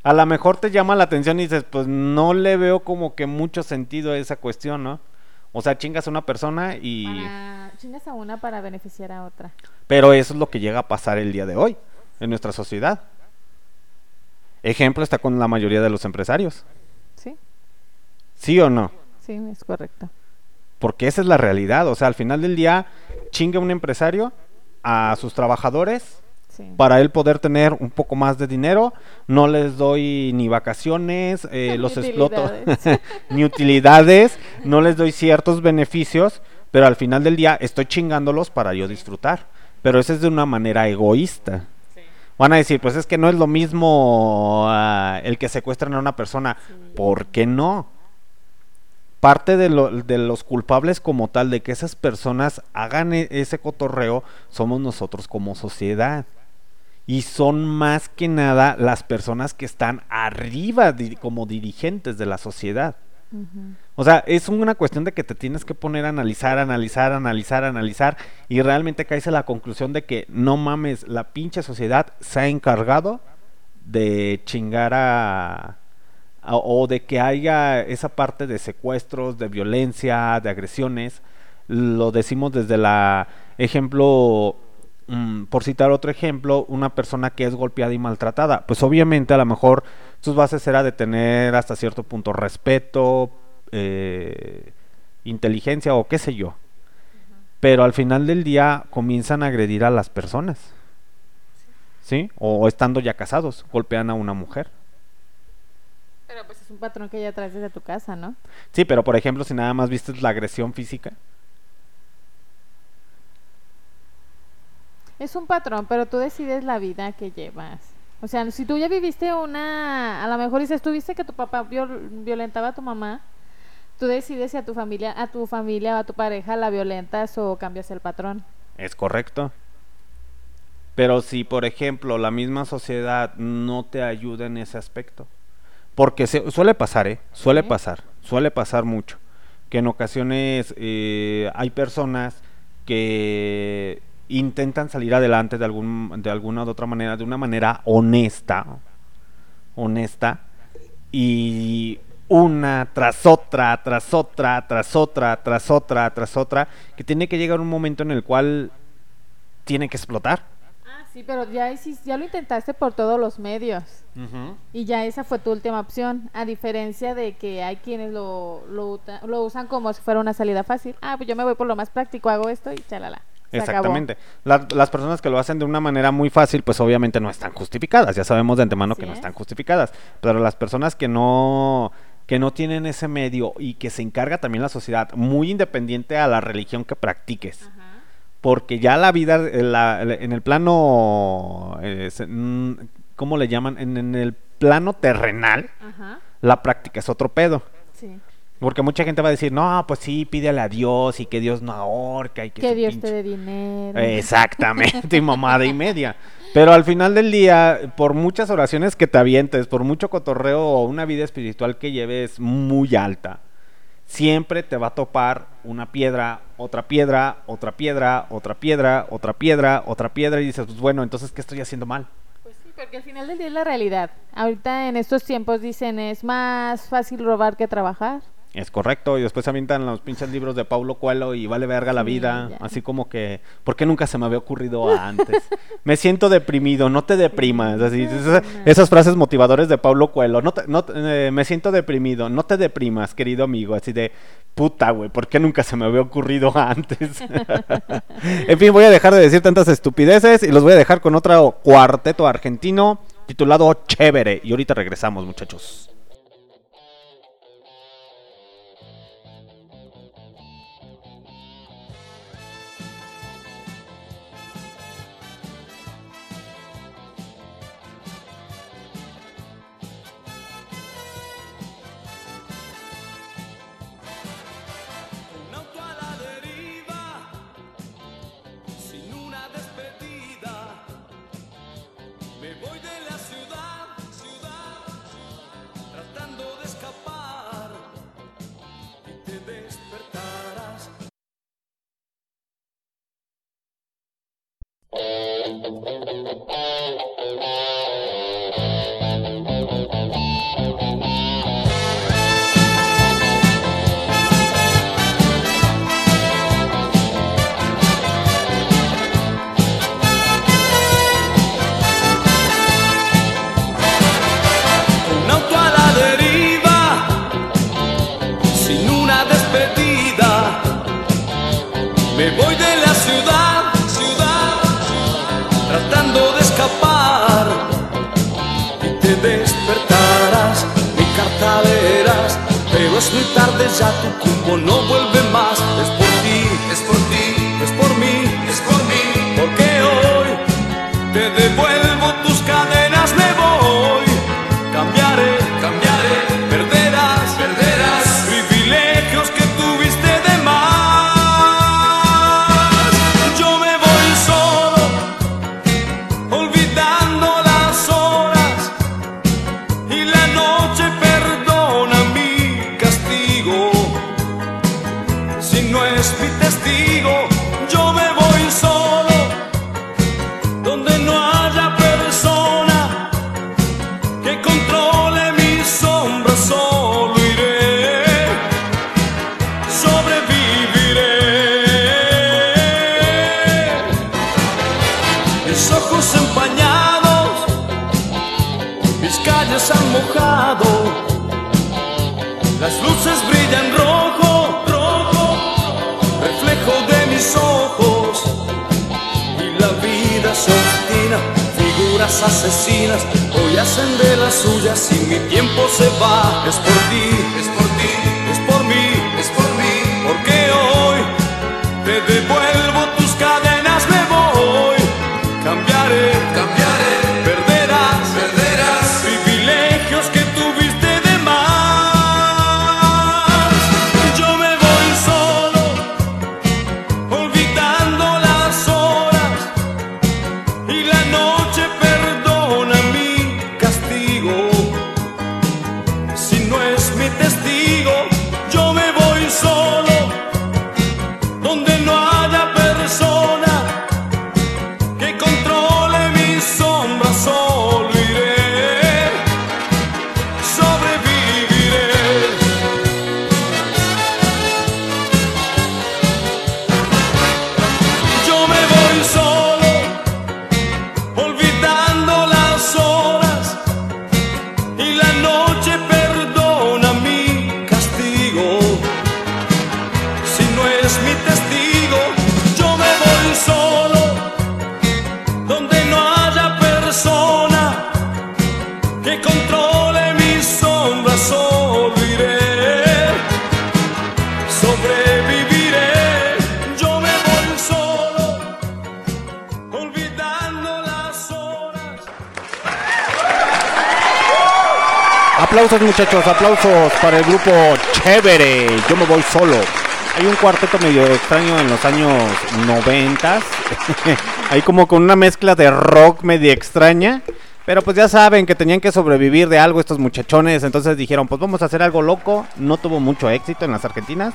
A lo mejor te llama la atención y dices, pues no le veo como que mucho sentido a esa cuestión, ¿no? O sea, chingas a una persona y... Para, chingas a una para beneficiar a otra. Pero eso es lo que llega a pasar el día de hoy en nuestra sociedad. Ejemplo está con la mayoría de los empresarios. Sí, ¿Sí o no? sí, es correcto. Porque esa es la realidad. O sea, al final del día, chinga un empresario a sus trabajadores Sí. para él poder tener un poco más de dinero. No les doy ni vacaciones, eh, Ni los exploto, utilidades. ni utilidades, no les doy ciertos beneficios, pero al final del día estoy chingándolos para yo disfrutar. Pero eso es de una manera egoísta. Van a decir, pues es que no es lo mismo ah, el que secuestran a una persona. ¿Por qué no? Parte de, lo- de los culpables como tal de que esas personas hagan e- ese cotorreo somos nosotros como sociedad. Y son más que nada las personas que están arriba di- como dirigentes de la sociedad. O sea, es una cuestión de que te tienes que poner a analizar, analizar, analizar, analizar y realmente caes a la conclusión de que no mames, la pinche sociedad se ha encargado de chingar a- o de que haya esa parte de secuestros, de violencia, de agresiones. Lo decimos desde la ejemplo mm, por citar otro ejemplo, una persona que es golpeada y maltratada, pues obviamente a lo mejor sus bases era de tener hasta cierto punto respeto, eh, inteligencia o qué sé yo. Pero al final del día comienzan a agredir a las personas. ¿Sí? O estando ya casados, golpean a una mujer. Pero pues es un patrón que ya traes desde tu casa, ¿no? Sí, pero por ejemplo, si nada más viste la agresión física, Es un patrón, pero tú decides la vida que llevas. O sea, si tú ya viviste una, a lo mejor dices, tú viste que tu papá viol- violentaba a tu mamá, tú decides si a tu familia, a tu familia o a tu pareja la violentas o cambias el patrón. es correcto. Pero si, por ejemplo, la misma sociedad no te ayuda en ese aspecto, porque se, suele pasar, ¿eh? Suele pasar, suele pasar mucho, que en ocasiones eh, hay personas que intentan salir adelante de, algún, de alguna u otra manera, de una manera honesta, honesta, y una tras otra, tras otra, tras otra, tras otra, tras otra, que tiene que llegar un momento en el cual tiene que explotar. Sí, pero ya, ya lo intentaste por todos los medios. Y ya esa fue tu última opción, a diferencia de que hay quienes lo, lo, lo usan como si fuera una salida fácil. Ah, pues yo me voy por lo más práctico, hago esto y chalala. se. Exactamente. La- las personas que lo hacen de una manera muy fácil, pues obviamente no están justificadas. Ya sabemos de antemano que no es. están justificadas. Pero las personas que no que no tienen ese medio y que se encarga también la sociedad, muy independiente a la religión que practiques. Porque ya la vida, eh, la- en el plano, eh, ¿cómo le llaman? En, en el plano terrenal, Ajá. la práctica es otro pedo. Sí. Porque mucha gente va a decir, no, pues sí, pídele a Dios y que Dios no ahorca y que, Que Dios pinche- te dé dinero. Exactamente, y mamada y media. Pero al final del día, por muchas oraciones que te avientes, por mucho cotorreo o una vida espiritual que lleves muy alta, siempre te va a topar una piedra, otra piedra, otra piedra, otra piedra, otra piedra, otra piedra y dices, pues bueno, entonces, ¿qué estoy haciendo mal? Pues sí, porque al final del día es la realidad. Ahorita en estos tiempos dicen es más fácil robar que trabajar. Es correcto, y después se avientan los pinches libros de Paulo Coelho y vale verga la vida, así como que, ¿por qué nunca se me había ocurrido antes? me siento deprimido, no te deprimas, así, esas, esas frases motivadores de Paulo Coelho, no te- no eh, me siento deprimido, no te deprimas, querido amigo, así de, puta, güey, ¿por qué nunca se me había ocurrido antes? en fin, voy a dejar de decir tantas estupideces y los voy a dejar con otro cuarteto argentino titulado Chévere, y ahorita regresamos, muchachos. Un pero es muy tarde ya, tu tiempo no vuelve más. Es por ti, es por ti, asesinas hoy hacen de las suyas y mi tiempo se va. Es por ti, es por aplausos para el grupo Chévere, yo me voy solo. Hay un cuarteto medio extraño en los años noventas, hay como con una mezcla de rock medio extraña, pero pues ya saben que tenían que sobrevivir de algo estos muchachones, entonces dijeron pues vamos a hacer algo loco, no tuvo mucho éxito en las Argentinas,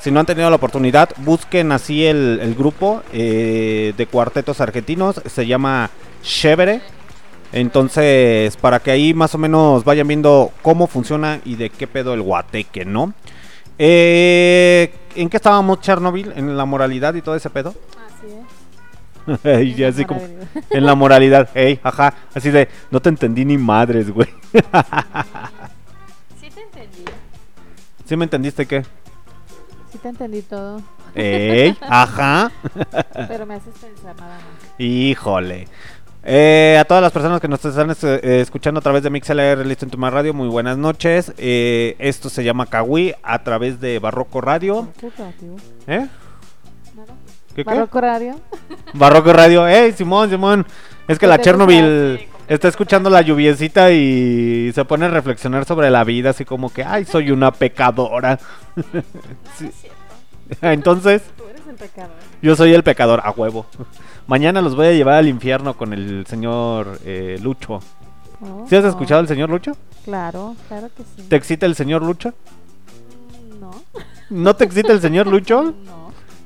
si no han tenido la oportunidad busquen así el, el grupo eh, de cuartetos argentinos, se llama Chévere. Entonces, para que ahí más o menos vayan viendo cómo funciona y de qué pedo el guateque, ¿no? Eh, ¿En qué estábamos, Chernobyl? ¿En la moralidad y todo ese pedo? Así es. y En así como en la moralidad, ey, ajá, así de no te entendí ni madres, güey. Sí te entendí. ¿Sí me entendiste qué? Sí te entendí todo. Ey, ajá. Pero me haces pensar nada más. Híjole. Eh, a todas las personas que nos están eh, escuchando a través de MixLR Listen to My Radio, muy buenas noches. Eh, esto se llama Kawi a través de Barroco Radio. ¿Qué? ¿Eh? ¿Qué, qué? Barroco Radio. Barroco Radio. ¡Ey, Simón, Simón! Es que ¿Qué la Chernobyl está escuchando la lluviecita y se pone a reflexionar sobre la vida, así como que, ¡ay, soy una pecadora! Sí. Entonces, Tú eres el pecador. yo soy el pecador, a huevo. Mañana los voy a llevar al infierno con el señor eh, Lucho. Oh, ¿Sí has no. escuchado al señor Lucho? Claro, claro que sí. ¿Te excita el señor Lucho? No. ¿No te excita el señor Lucho?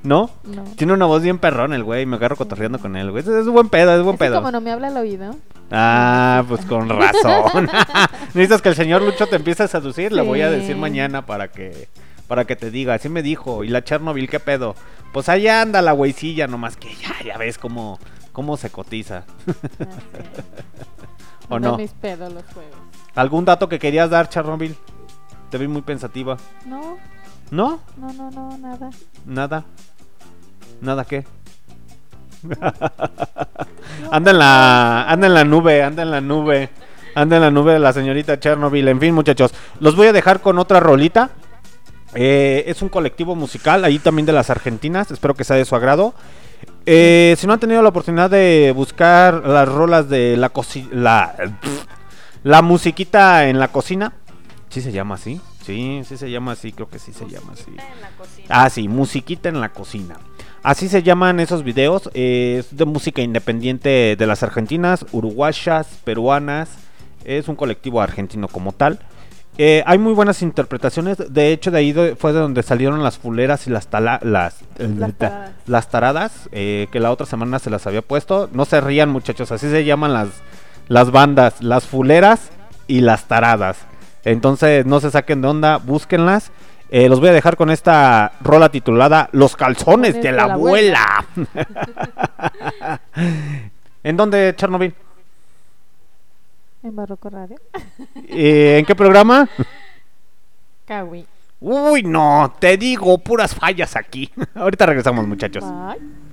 No. ¿No? No. Tiene una voz bien perrón el güey, me agarro cotorreando con él, güey. Es, es buen pedo, es buen Es pedo. como no me habla al oído. Ah, pues con razón. Necesitas que el señor Lucho te empiece a seducir, le voy a decir Sí. mañana para que para que te diga, así me dijo, y la Chernobyl, ¿qué pedo? Pues allá anda la güeycilla, nomás que ya, ya ves cómo, cómo se cotiza. ¿O no? mis pedos los juegos. ¿Algún dato que querías dar, Chernobyl? Te vi muy pensativa. No, ¿No? no, no, no, nada. Nada. ¿Nada qué? anda en la anda en la nube, anda en la nube. Anda en la nube de la señorita Chernobyl. En fin, muchachos, los voy a dejar con otra rolita. Eh, es un colectivo musical, ahí también de las argentinas. Espero que sea de su agrado. Eh, si no han tenido la oportunidad de buscar las rolas de la cocina, la, la musiquita en la cocina, ¿sí se llama así? Sí, sí se llama así, creo que sí se llama así. Ah, sí, musiquita en la cocina. Así se llaman esos videos. eh, es de música independiente de las argentinas, uruguayas, peruanas. Es un colectivo argentino como tal. Eh, hay muy buenas interpretaciones. De hecho, de ahí fue de donde salieron las fuleras y las tala- las, Las taradas. las taradas. eh, que la otra semana se las había puesto. No se rían, muchachos. Así se llaman las, las bandas. Las fuleras y las taradas. Entonces, no se saquen de onda. Búsquenlas. Eh, los voy a dejar con esta rola titulada Los calzones de la abuela. ¿En dónde, Chernobyl? En Barroco Radio. Eh, ¿En qué programa? Kawi. Uy, no, te digo, puras fallas aquí. Ahorita regresamos, muchachos. Bye.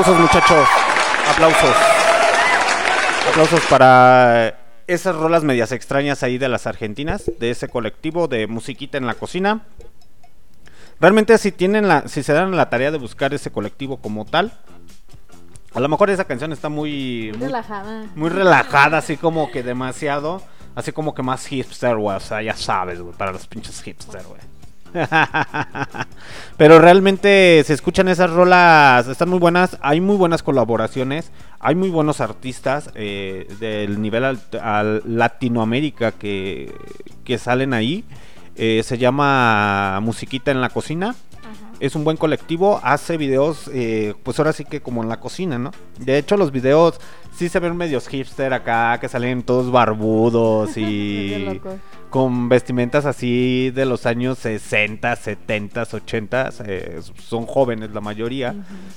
Aplausos muchachos. Aplausos. Aplausos para esas rolas medias extrañas ahí de las argentinas, de ese colectivo de musiquita en la cocina. Realmente si tienen la, si se dan la tarea de buscar ese colectivo como tal, a lo mejor esa canción está muy, muy relajada. muy relajada, así como que demasiado, así como que más hipster, güey, o sea, ya sabes, güey, para los pinches hipster, güey. Pero realmente se escuchan esas rolas, están muy buenas, hay muy buenas colaboraciones, hay muy buenos artistas eh, del nivel Latinoamérica que, que salen ahí. Eh, se llama Musiquita en la Cocina. Es un buen colectivo, hace videos, eh, pues ahora sí que como en la cocina, ¿no? De hecho, los videos sí se ven medios hipster acá, que salen todos barbudos y con vestimentas así de los años 60, 70, 80. eh, son jóvenes la mayoría,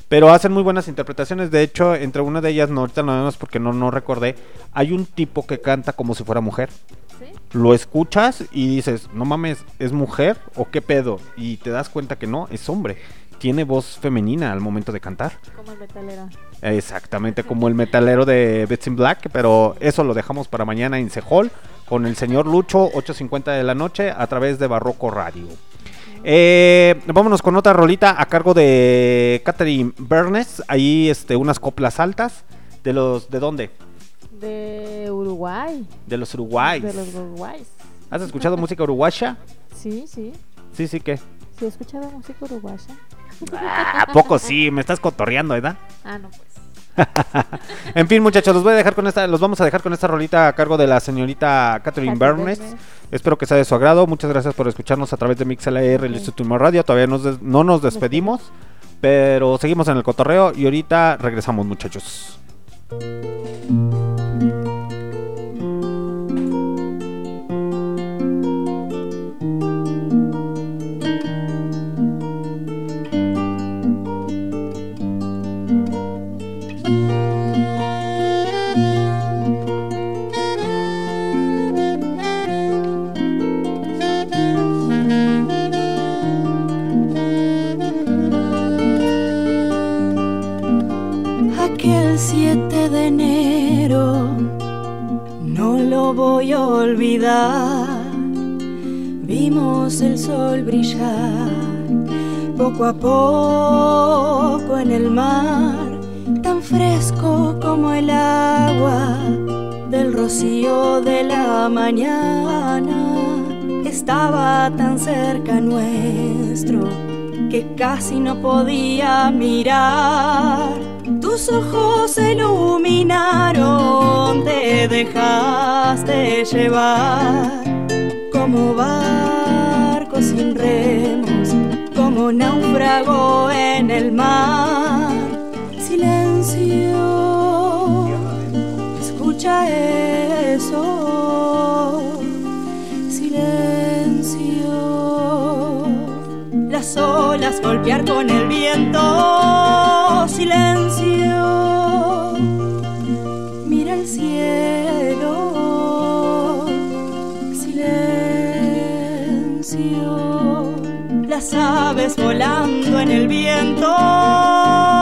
pero hacen muy buenas interpretaciones. De hecho, entre una de ellas, no, ahorita no vemos porque no, no recordé, hay un tipo que canta como si fuera mujer. Lo escuchas y dices, no mames, ¿es mujer o qué pedo? Y te das cuenta que no, es hombre. Tiene voz femenina al momento de cantar. Como el metalero. Exactamente, como el metalero de Bits in Black, pero eso lo dejamos para mañana en Sehol con el señor Lucho, 8.50 de la noche, a través de Barroco Radio. Eh, vámonos con otra rolita a cargo de Catherine Bernes, ahí este, unas coplas altas. ¿De los de dónde? De Uruguay. De los uruguayos. De los Uruguayos. ¿Has escuchado música uruguaya? Sí, sí. Sí, sí, ¿qué? ¿Sí he escuchado música uruguaya? ¿A poco sí? Me estás cotorreando, ¿verdad? Ah, no, pues. en fin, muchachos, los voy a dejar con esta, los vamos a dejar con esta rolita a cargo de la señorita Catherine Bernes. Espero que sea de su agrado. Muchas gracias por escucharnos a través de MixLR, el Instituto Radio. Todavía nos no nos despedimos, pero seguimos en el cotorreo y ahorita regresamos, muchachos. Aquel 7 de enero no lo voy a olvidar. Vimos el sol brillar poco a poco en el mar, tan fresco como el agua del rocío de la mañana. Estaba tan cerca nuestro que casi no podía mirar. Tus ojos se iluminaron, te dejaste llevar como barco sin remos, como náufrago en el mar. Silencio, escucha eso. Silencio, las olas golpear con el viento. Silencio, las aves volando en el viento.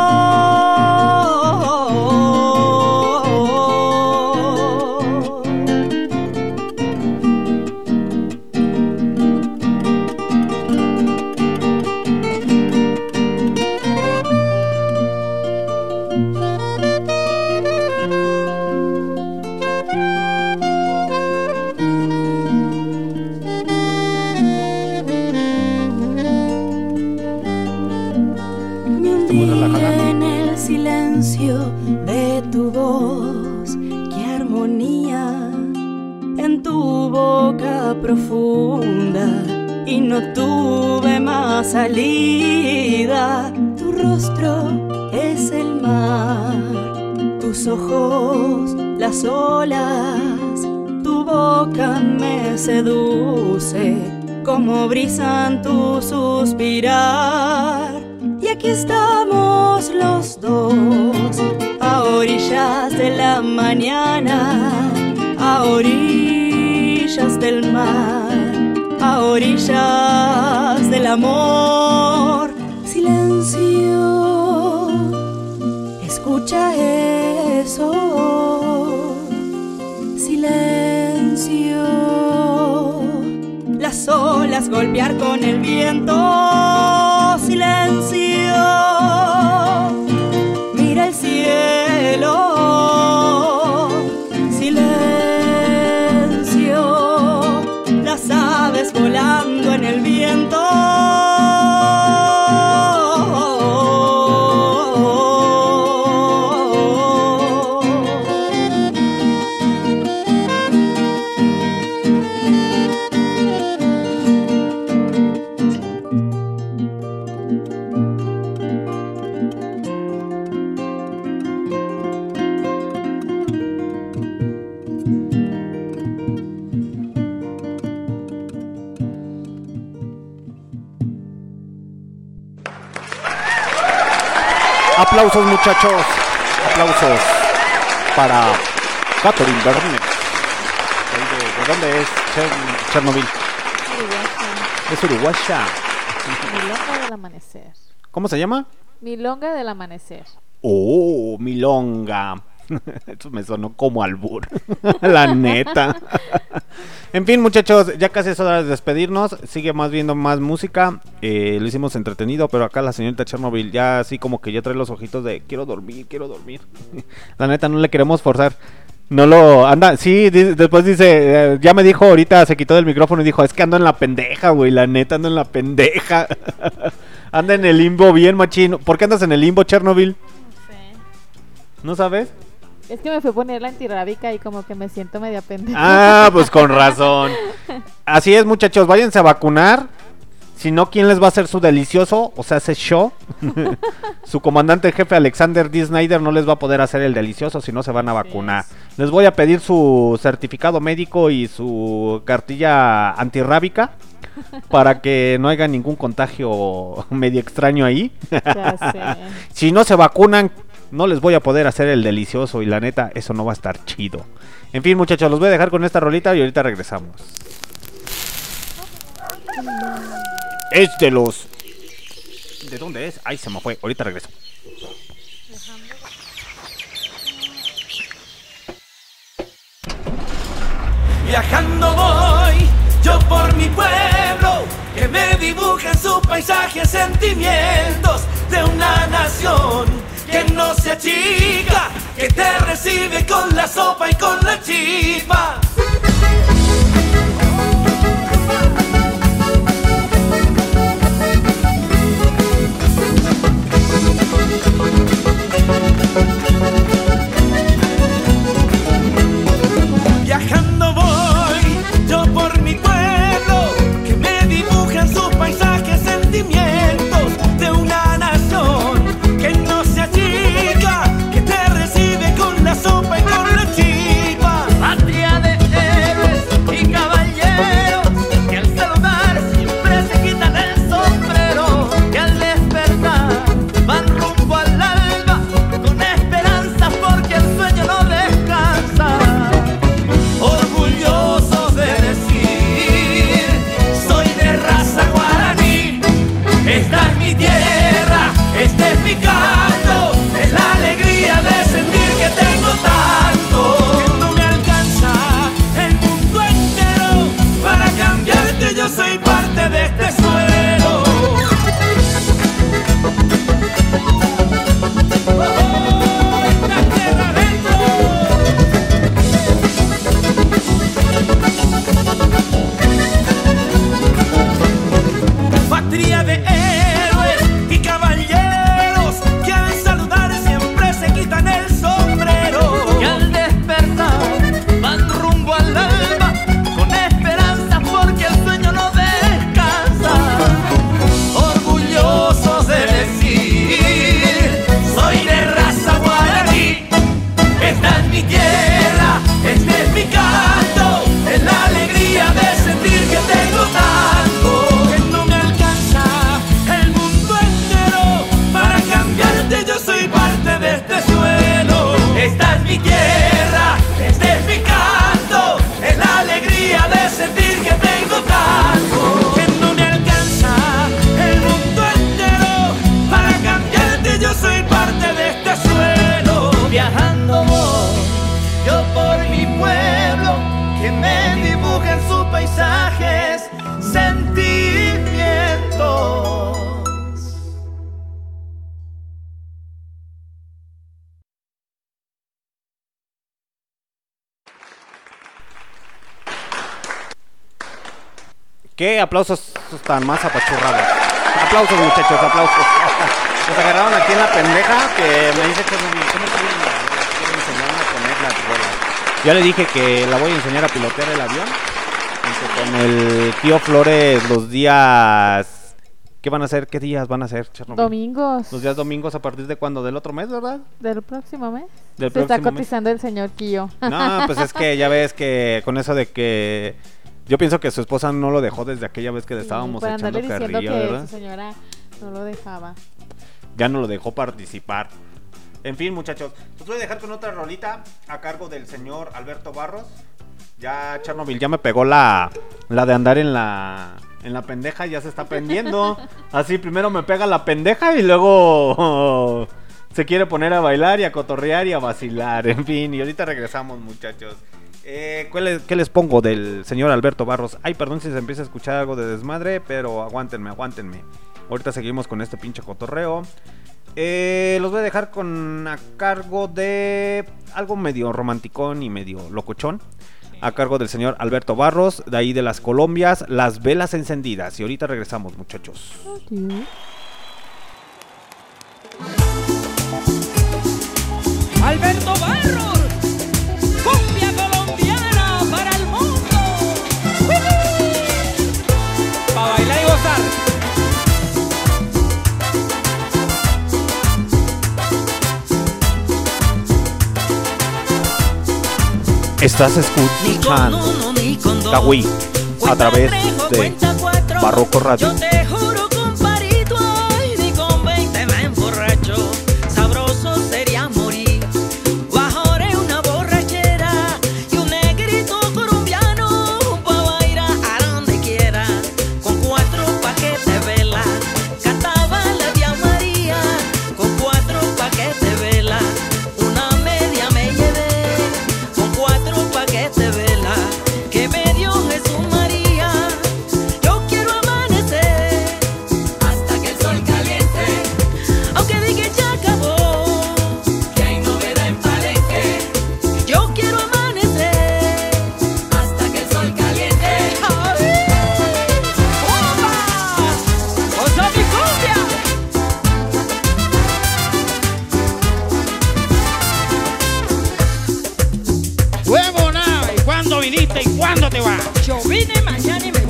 Profunda y no tuve más salida. Tu rostro es el mar, tus ojos las olas, tu boca me seduce como brisa en tu suspirar. Y aquí estamos los dos, a orillas de la mañana, a orillas del mar, a orillas del amor. Silencio, escucha eso. Silencio. Las olas golpear con el viento. Aplausos muchachos. Aplausos para Catherine Bernet. Ahí ¿De, de dónde es Cher- Chernobyl? Es uruguaya. Milonga del amanecer. ¿Cómo se llama? Milonga del amanecer. Oh, milonga. Eso me sonó como albur. La neta. en fin, muchachos, ya casi es hora de despedirnos. Sigue más viendo más música. Eh, lo hicimos entretenido, pero acá la señorita Chernobyl ya así como que ya trae los ojitos de quiero dormir, quiero dormir. la neta, no le queremos forzar. No lo anda, sí, después dice, eh, ya me dijo ahorita, se quitó del micrófono y dijo, es que ando en la pendeja, güey, la neta ando en la pendeja. anda en el limbo bien machino. ¿Por qué andas en el limbo, Chernobyl? ¿No sabes? Es que me fui a poner la antirrábica y como que me siento media pendeja. Ah, pues con razón. Así es, muchachos, váyanse a vacunar. Si no, ¿quién les va a hacer su delicioso? O sea, ese show. su comandante jefe Alexander D. Snyder no les va a poder hacer el delicioso si no se van a vacunar. Les voy a pedir su certificado médico y su cartilla antirrábica para que no haya ningún contagio medio extraño ahí. Ya sé. si no se vacunan, no les voy a poder hacer el delicioso y la neta, eso no va a estar chido. En fin, muchachos, los voy a dejar con esta rolita y ahorita regresamos. Es de los... ¿De dónde es? Ay, se me fue. Ahorita regreso. Viajando voy, yo por mi pueblo, que me dibujen su paisaje, sentimientos de una nación que no se achica, que te recibe con la sopa y con la chipa. Viajando aplausos tan más apachurrados? Aplausos, muchachos, aplausos. Nos agarraron aquí en la pendeja que me dice que me quiere enseñarme a poner las ruedas. Ya le dije que la voy a enseñar a pilotear el avión. Junto con el tío Flores los días... ¿Qué van a hacer? ¿Qué días van a hacer, Chernobyl? Domingos. Los días domingos a partir de cuándo? ¿Del otro mes, verdad? Del próximo mes. Del Se está mes. cotizando el señor Kio. No, pues es que ya ves que con eso de que... Yo pienso que su esposa no lo dejó desde aquella vez que le estábamos echando carrilla, que ¿verdad? su señora no lo dejaba. ya no lo dejó participar. En fin, muchachos, los voy a dejar con otra rolita a cargo del señor Alberto Barros. Ya Chernobyl ya me pegó la, la de andar en la en la pendeja, ya se está aprendiendo. Así primero me pega la pendeja y luego se quiere poner a bailar y a cotorrear y a vacilar. En fin, y ahorita regresamos, muchachos. Eh, ¿cuál es- ¿Qué les pongo del señor Alberto Barros? Ay, perdón si se empieza a escuchar algo de desmadre, pero aguántenme, aguántenme. Ahorita seguimos con este pinche cotorreo. Eh, los voy a dejar con a cargo de algo medio romanticón y medio locochón. A cargo del señor Alberto Barros, de ahí de las Colombias, las velas encendidas. Y ahorita regresamos, muchachos. Alberto Estás escuchando Kawi a través de Barroco Radio.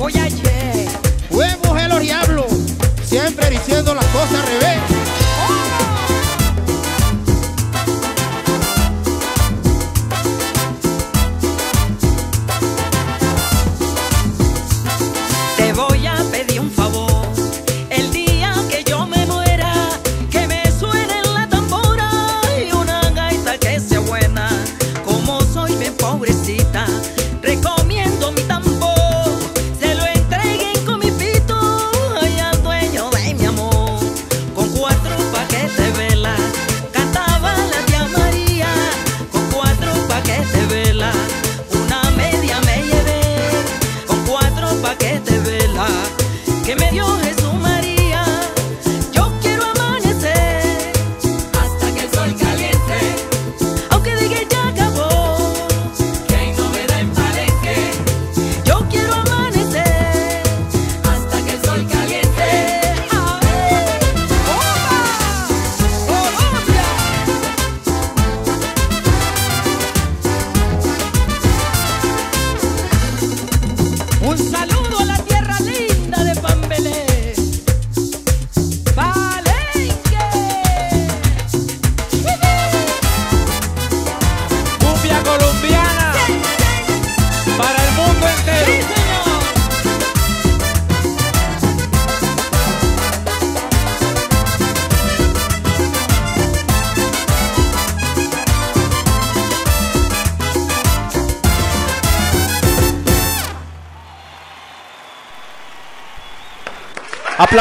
Mañana y me voy ayer. Huevos el diablo, siempre diciendo las cosas al revés.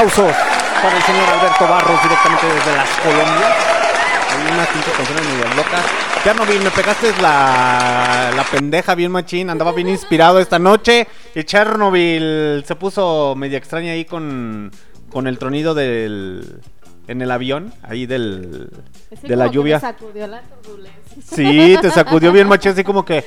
Aplausos para el señor Alberto Barros directamente desde las Colombias. Hay unas pinche canciones medio locas. Chernobyl, me pegaste la, la pendeja bien machín. Andaba bien inspirado esta noche. Y Chernobyl se puso media extraña ahí con, con el tronido del. En el avión, ahí del. De la lluvia. me sacudió la turbulencia. Sí, te sacudió bien machín, así como que.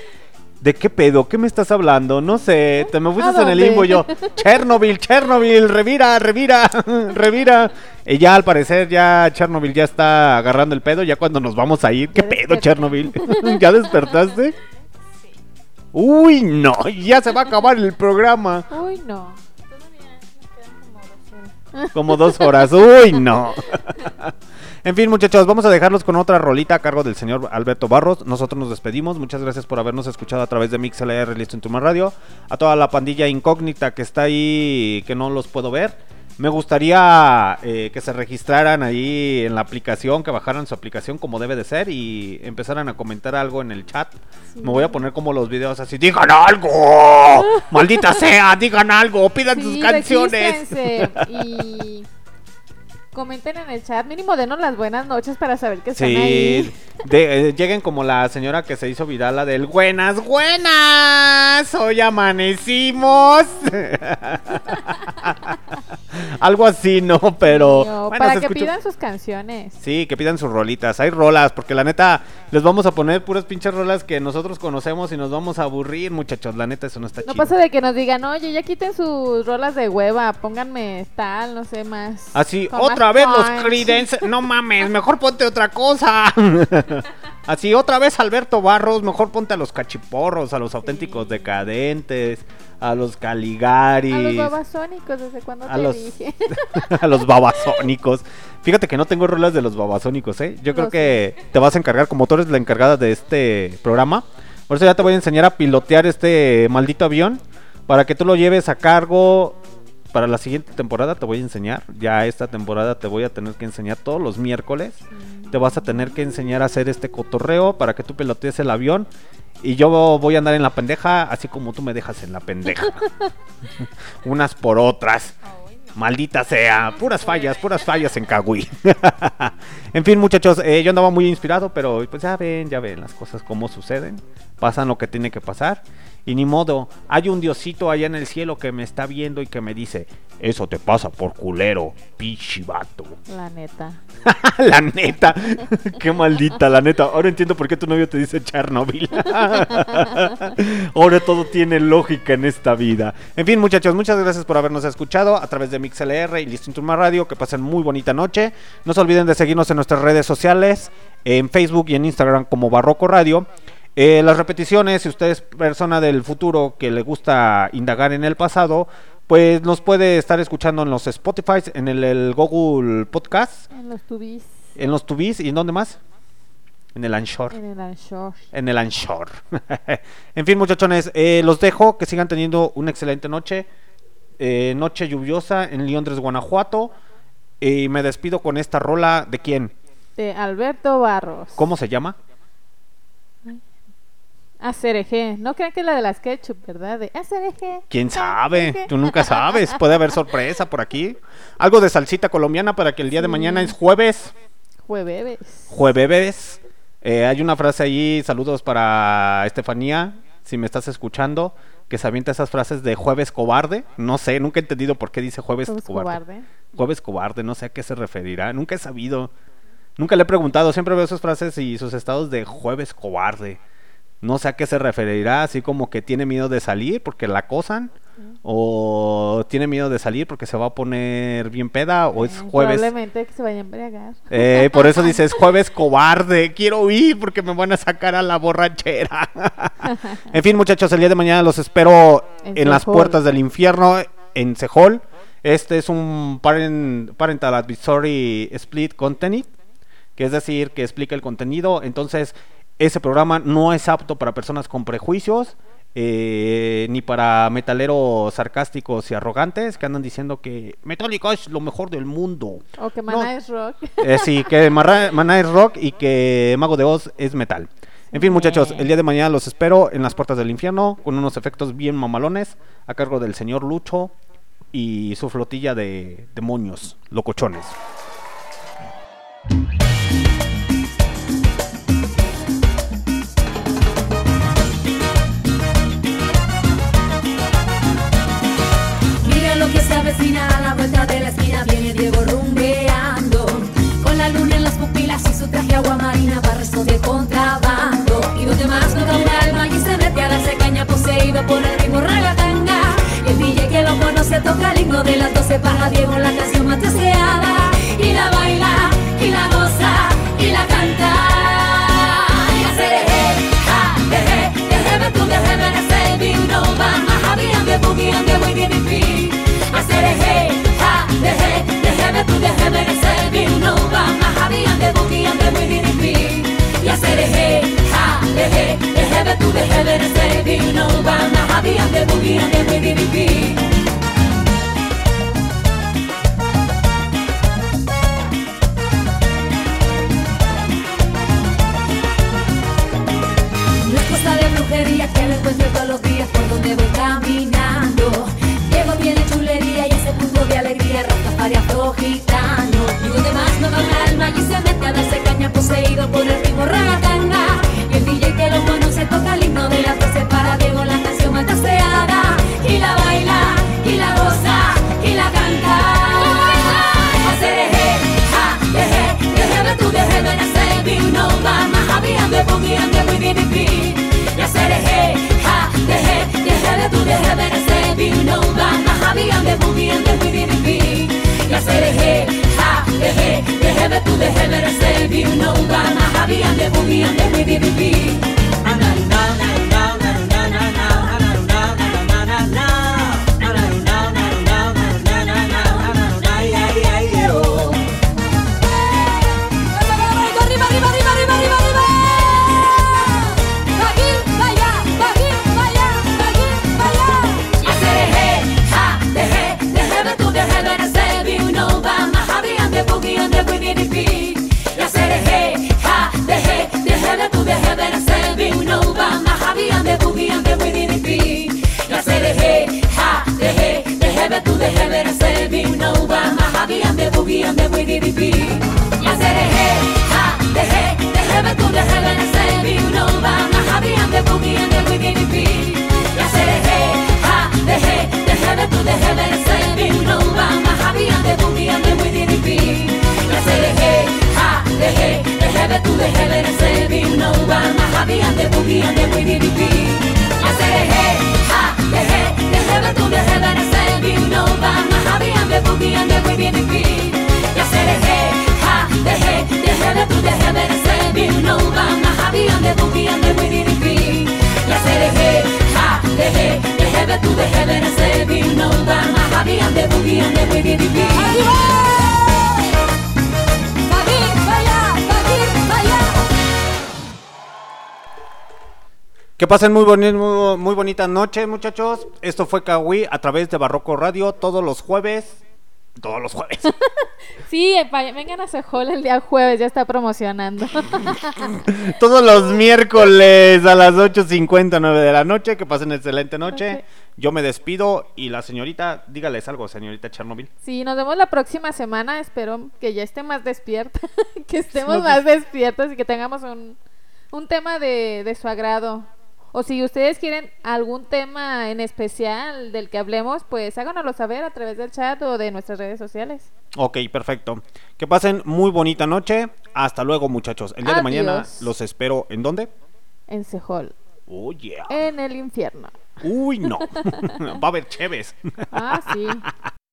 ¿De qué pedo? ¿Qué me estás hablando? No sé, te me fuiste ¿A en el limbo y yo. Chernobyl, Chernobyl, revira, revira, revira. Y ya al parecer ya Chernobyl ya está agarrando el pedo, ya cuando nos vamos a ir. ¿Qué pedo, Chernobyl? ¿Ya despertaste? Uy, no, ya se va a acabar el programa. Uy, no. Como dos horas. Uy, no. En fin, muchachos, vamos a dejarlos con otra rolita a cargo del señor Alberto Barros. Nosotros nos despedimos. Muchas gracias por habernos escuchado a través de MixLR Listo en tu Radio. A toda la pandilla incógnita que está ahí, que no los puedo ver. Me gustaría eh, que se registraran ahí en la aplicación, que bajaran su aplicación como debe de ser y empezaran a comentar algo en el chat. Me voy a poner como los videos así, digan algo, maldita sea, digan algo, pidan sus canciones. y comenten en el chat. Mínimo denos las buenas noches para saber que están Sí, ahí. de- eh, lleguen como la señora que se hizo viral, la del buenas, buenas, hoy amanecimos. Algo así, ¿no? Pero... No, bueno, para que escuchó- pidan sus canciones. Sí, que pidan sus rolitas. Hay rolas, porque la neta, les vamos a poner puras pinches rolas que nosotros conocemos y nos vamos a aburrir, muchachos. La neta, eso no está No chido. pasa de que nos digan, oye, ya quiten sus rolas de hueva, pónganme tal, no sé, más. Así, con otra vez los punch". Creedence. No mames, mejor ponte otra cosa. Así, otra vez Alberto Barros. Mejor ponte a los cachiporros, a los auténticos decadentes, a los Caligaris. A los babasónicos, ¿desde cuándo A te los- dije? a los babasónicos. Fíjate que no tengo rolas de los babasónicos, ¿eh? Yo creo que te vas a encargar, como tú eres la encargada de este programa. Por eso ya te voy a enseñar a pilotear este maldito avión. Para que tú lo lleves a cargo. Para la siguiente temporada te voy a enseñar. Ya esta temporada te voy a tener que enseñar todos los miércoles. Te vas a tener que enseñar a hacer este cotorreo para que tú pilotees el avión. Y yo voy a andar en la pendeja, así como tú me dejas en la pendeja. Unas por otras. Maldita sea, puras fallas, puras fallas en Kagui. en fin, muchachos, eh, yo andaba muy inspirado, pero pues ya ven, ya ven las cosas como suceden. Pasan lo que tiene que pasar. Y ni modo, hay un diosito allá en el cielo que me está viendo y que me dice, eso te pasa por culero, pichivato. La neta. la neta, qué maldita, la neta. Ahora entiendo por qué tu novio te dice Chernobyl. Ahora todo tiene lógica en esta vida. En fin, muchachos, muchas gracias por habernos escuchado a través de MixLR y Listing Turma Radio. Que pasen muy bonita noche. No se olviden de seguirnos en nuestras redes sociales, en Facebook y en Instagram como Barroco Radio. Eh, las repeticiones, si usted es persona del futuro que le gusta indagar en el pasado, pues nos puede estar escuchando en los Spotify, en el, el Google Podcast, En los tubis. en los Tubis y en dónde más? En el Anshore. En el Anshore. En el Anshore. en fin, muchachones, eh, los dejo. Que sigan teniendo una excelente noche. Eh, noche lluviosa en Londres, Guanajuato. Y me despido con esta rola. ¿De quién? De Alberto Barros. ¿Cómo se llama? ACRG. No crean que es la de las ketchup, ¿verdad? De ACRG. ¿Quién sabe? Tú nunca sabes. Puede haber sorpresa por aquí. Algo de salsita colombiana para que el día de mañana es jueves. Jueves. Jueves. Eh, hay una frase ahí, saludos para Estefanía, si me estás escuchando, que se avienta esas frases de jueves cobarde. No sé, nunca he entendido por qué dice jueves, Jueves cobarde. cobarde. Jueves cobarde, no sé a qué se referirá. Nunca he sabido. Nunca le he preguntado, siempre veo sus frases y sus estados de jueves cobarde. No sé a qué se referirá, así como que tiene miedo de salir porque la acosan. O tiene miedo de salir porque se va a poner bien peda. O es jueves. Probablemente que se vaya a embriagar. Eh, por eso dices jueves cobarde. Quiero ir porque me van a sacar a la borrachera. en fin, muchachos, el día de mañana los espero en, En las puertas del infierno en Sehol. Este es un parent- Parental Advisory Split Content, que es decir, que explica el contenido. Entonces, ese programa no es apto para personas con prejuicios. eh, ni para metaleros sarcásticos y arrogantes que andan diciendo que Metallica es lo mejor del mundo. O que No. Maná es rock. Eh, sí, que Marra- Maná es rock y que Mago de Oz es metal. En fin, muchachos, el día de mañana los espero en las puertas del infierno con unos efectos bien mamalones a cargo del señor Lucho y su flotilla de demonios locochones. que se avecina a la vuelta de la esquina viene Diego rumbeando. Con la luna en las pupilas y su traje agua aguamarina barrezo de contrabando. Y donde más nota un alma y se mete a la secaña poseído por el ritmo ragatanga y el DJ que lo conoce toca el himno de las doce para Diego la canción más deseada. Y la baila y la goza y la canta. Y hace déjeme tú, déjeme en ese vino, va, bien, de boogie, heaven to the heaven, and say, be no man, my hobby and the boogie and the afro gitano. Y donde más no va un alma y se mete a darse caña poseído por el ritmo ragatanga. Y el DJ que lo conoce toca el himno de las 12 para Diego, la canción más. Y la baila, y la goza, y la canta. Hacer eje, ja, deje, deje tú, ver ese vino, de boogie and de wiggy dee Y hacer eje, ja, deje, deje tú, ver ese vino, va, más habían de boogie and de wiggy dee Y hacer eje, ja, deje, deje tú, deje ver ese vino, va, más habían de boogie and de wiggy dee boogie and de wiggy dee Y hacer eje, ja, deje, deje ver tú, deje ver ese vino, va, más habían de boogie and de wiggy dee Y hacer eje, ja, deje, deje ver tú, deje ver ese vino, va, más habían de boogie and de wiggy dee Y hacer eje, ja, deje, deje ver tú, deje ver ese vino, va, más habían de boogie and de wiggy dee Y hacer eje, ja, deje, deje ver tú, deje ver ese vino, va, más habían de boogie and de wiggy dee Y hacer eje, ja, deje, deje ver tú, deje ver ese vino, va, más habían de boogie and de wiggy dee Y deje, deje ver tú, deje ver ese vino, va, más. Habían de boogie and de wiggy dee Que pasen muy, boni- muy, muy bonita noche, muchachos. Esto fue Kawi a través de Barroco Radio todos los jueves. Todos los jueves. Sí, vengan a Sejol el día jueves, ya está promocionando. todos los miércoles a las 8.59 de la noche. Que pasen excelente noche. Yo me despido y la señorita, dígales algo, señorita Chernobyl. Sí, nos vemos la próxima semana. Espero que ya esté más despierta, que estemos más despiertos y que tengamos un, un tema de, de su agrado. O si ustedes quieren algún tema en especial del que hablemos, pues háganoslo saber a través del chat o de nuestras redes sociales. Ok, perfecto. Que pasen muy bonita noche. Hasta luego, muchachos. El día de mañana los espero. ¿En dónde? En Sejol, Oh, yeah. en el infierno. Uy, no. Va a haber cheves. Ah, sí.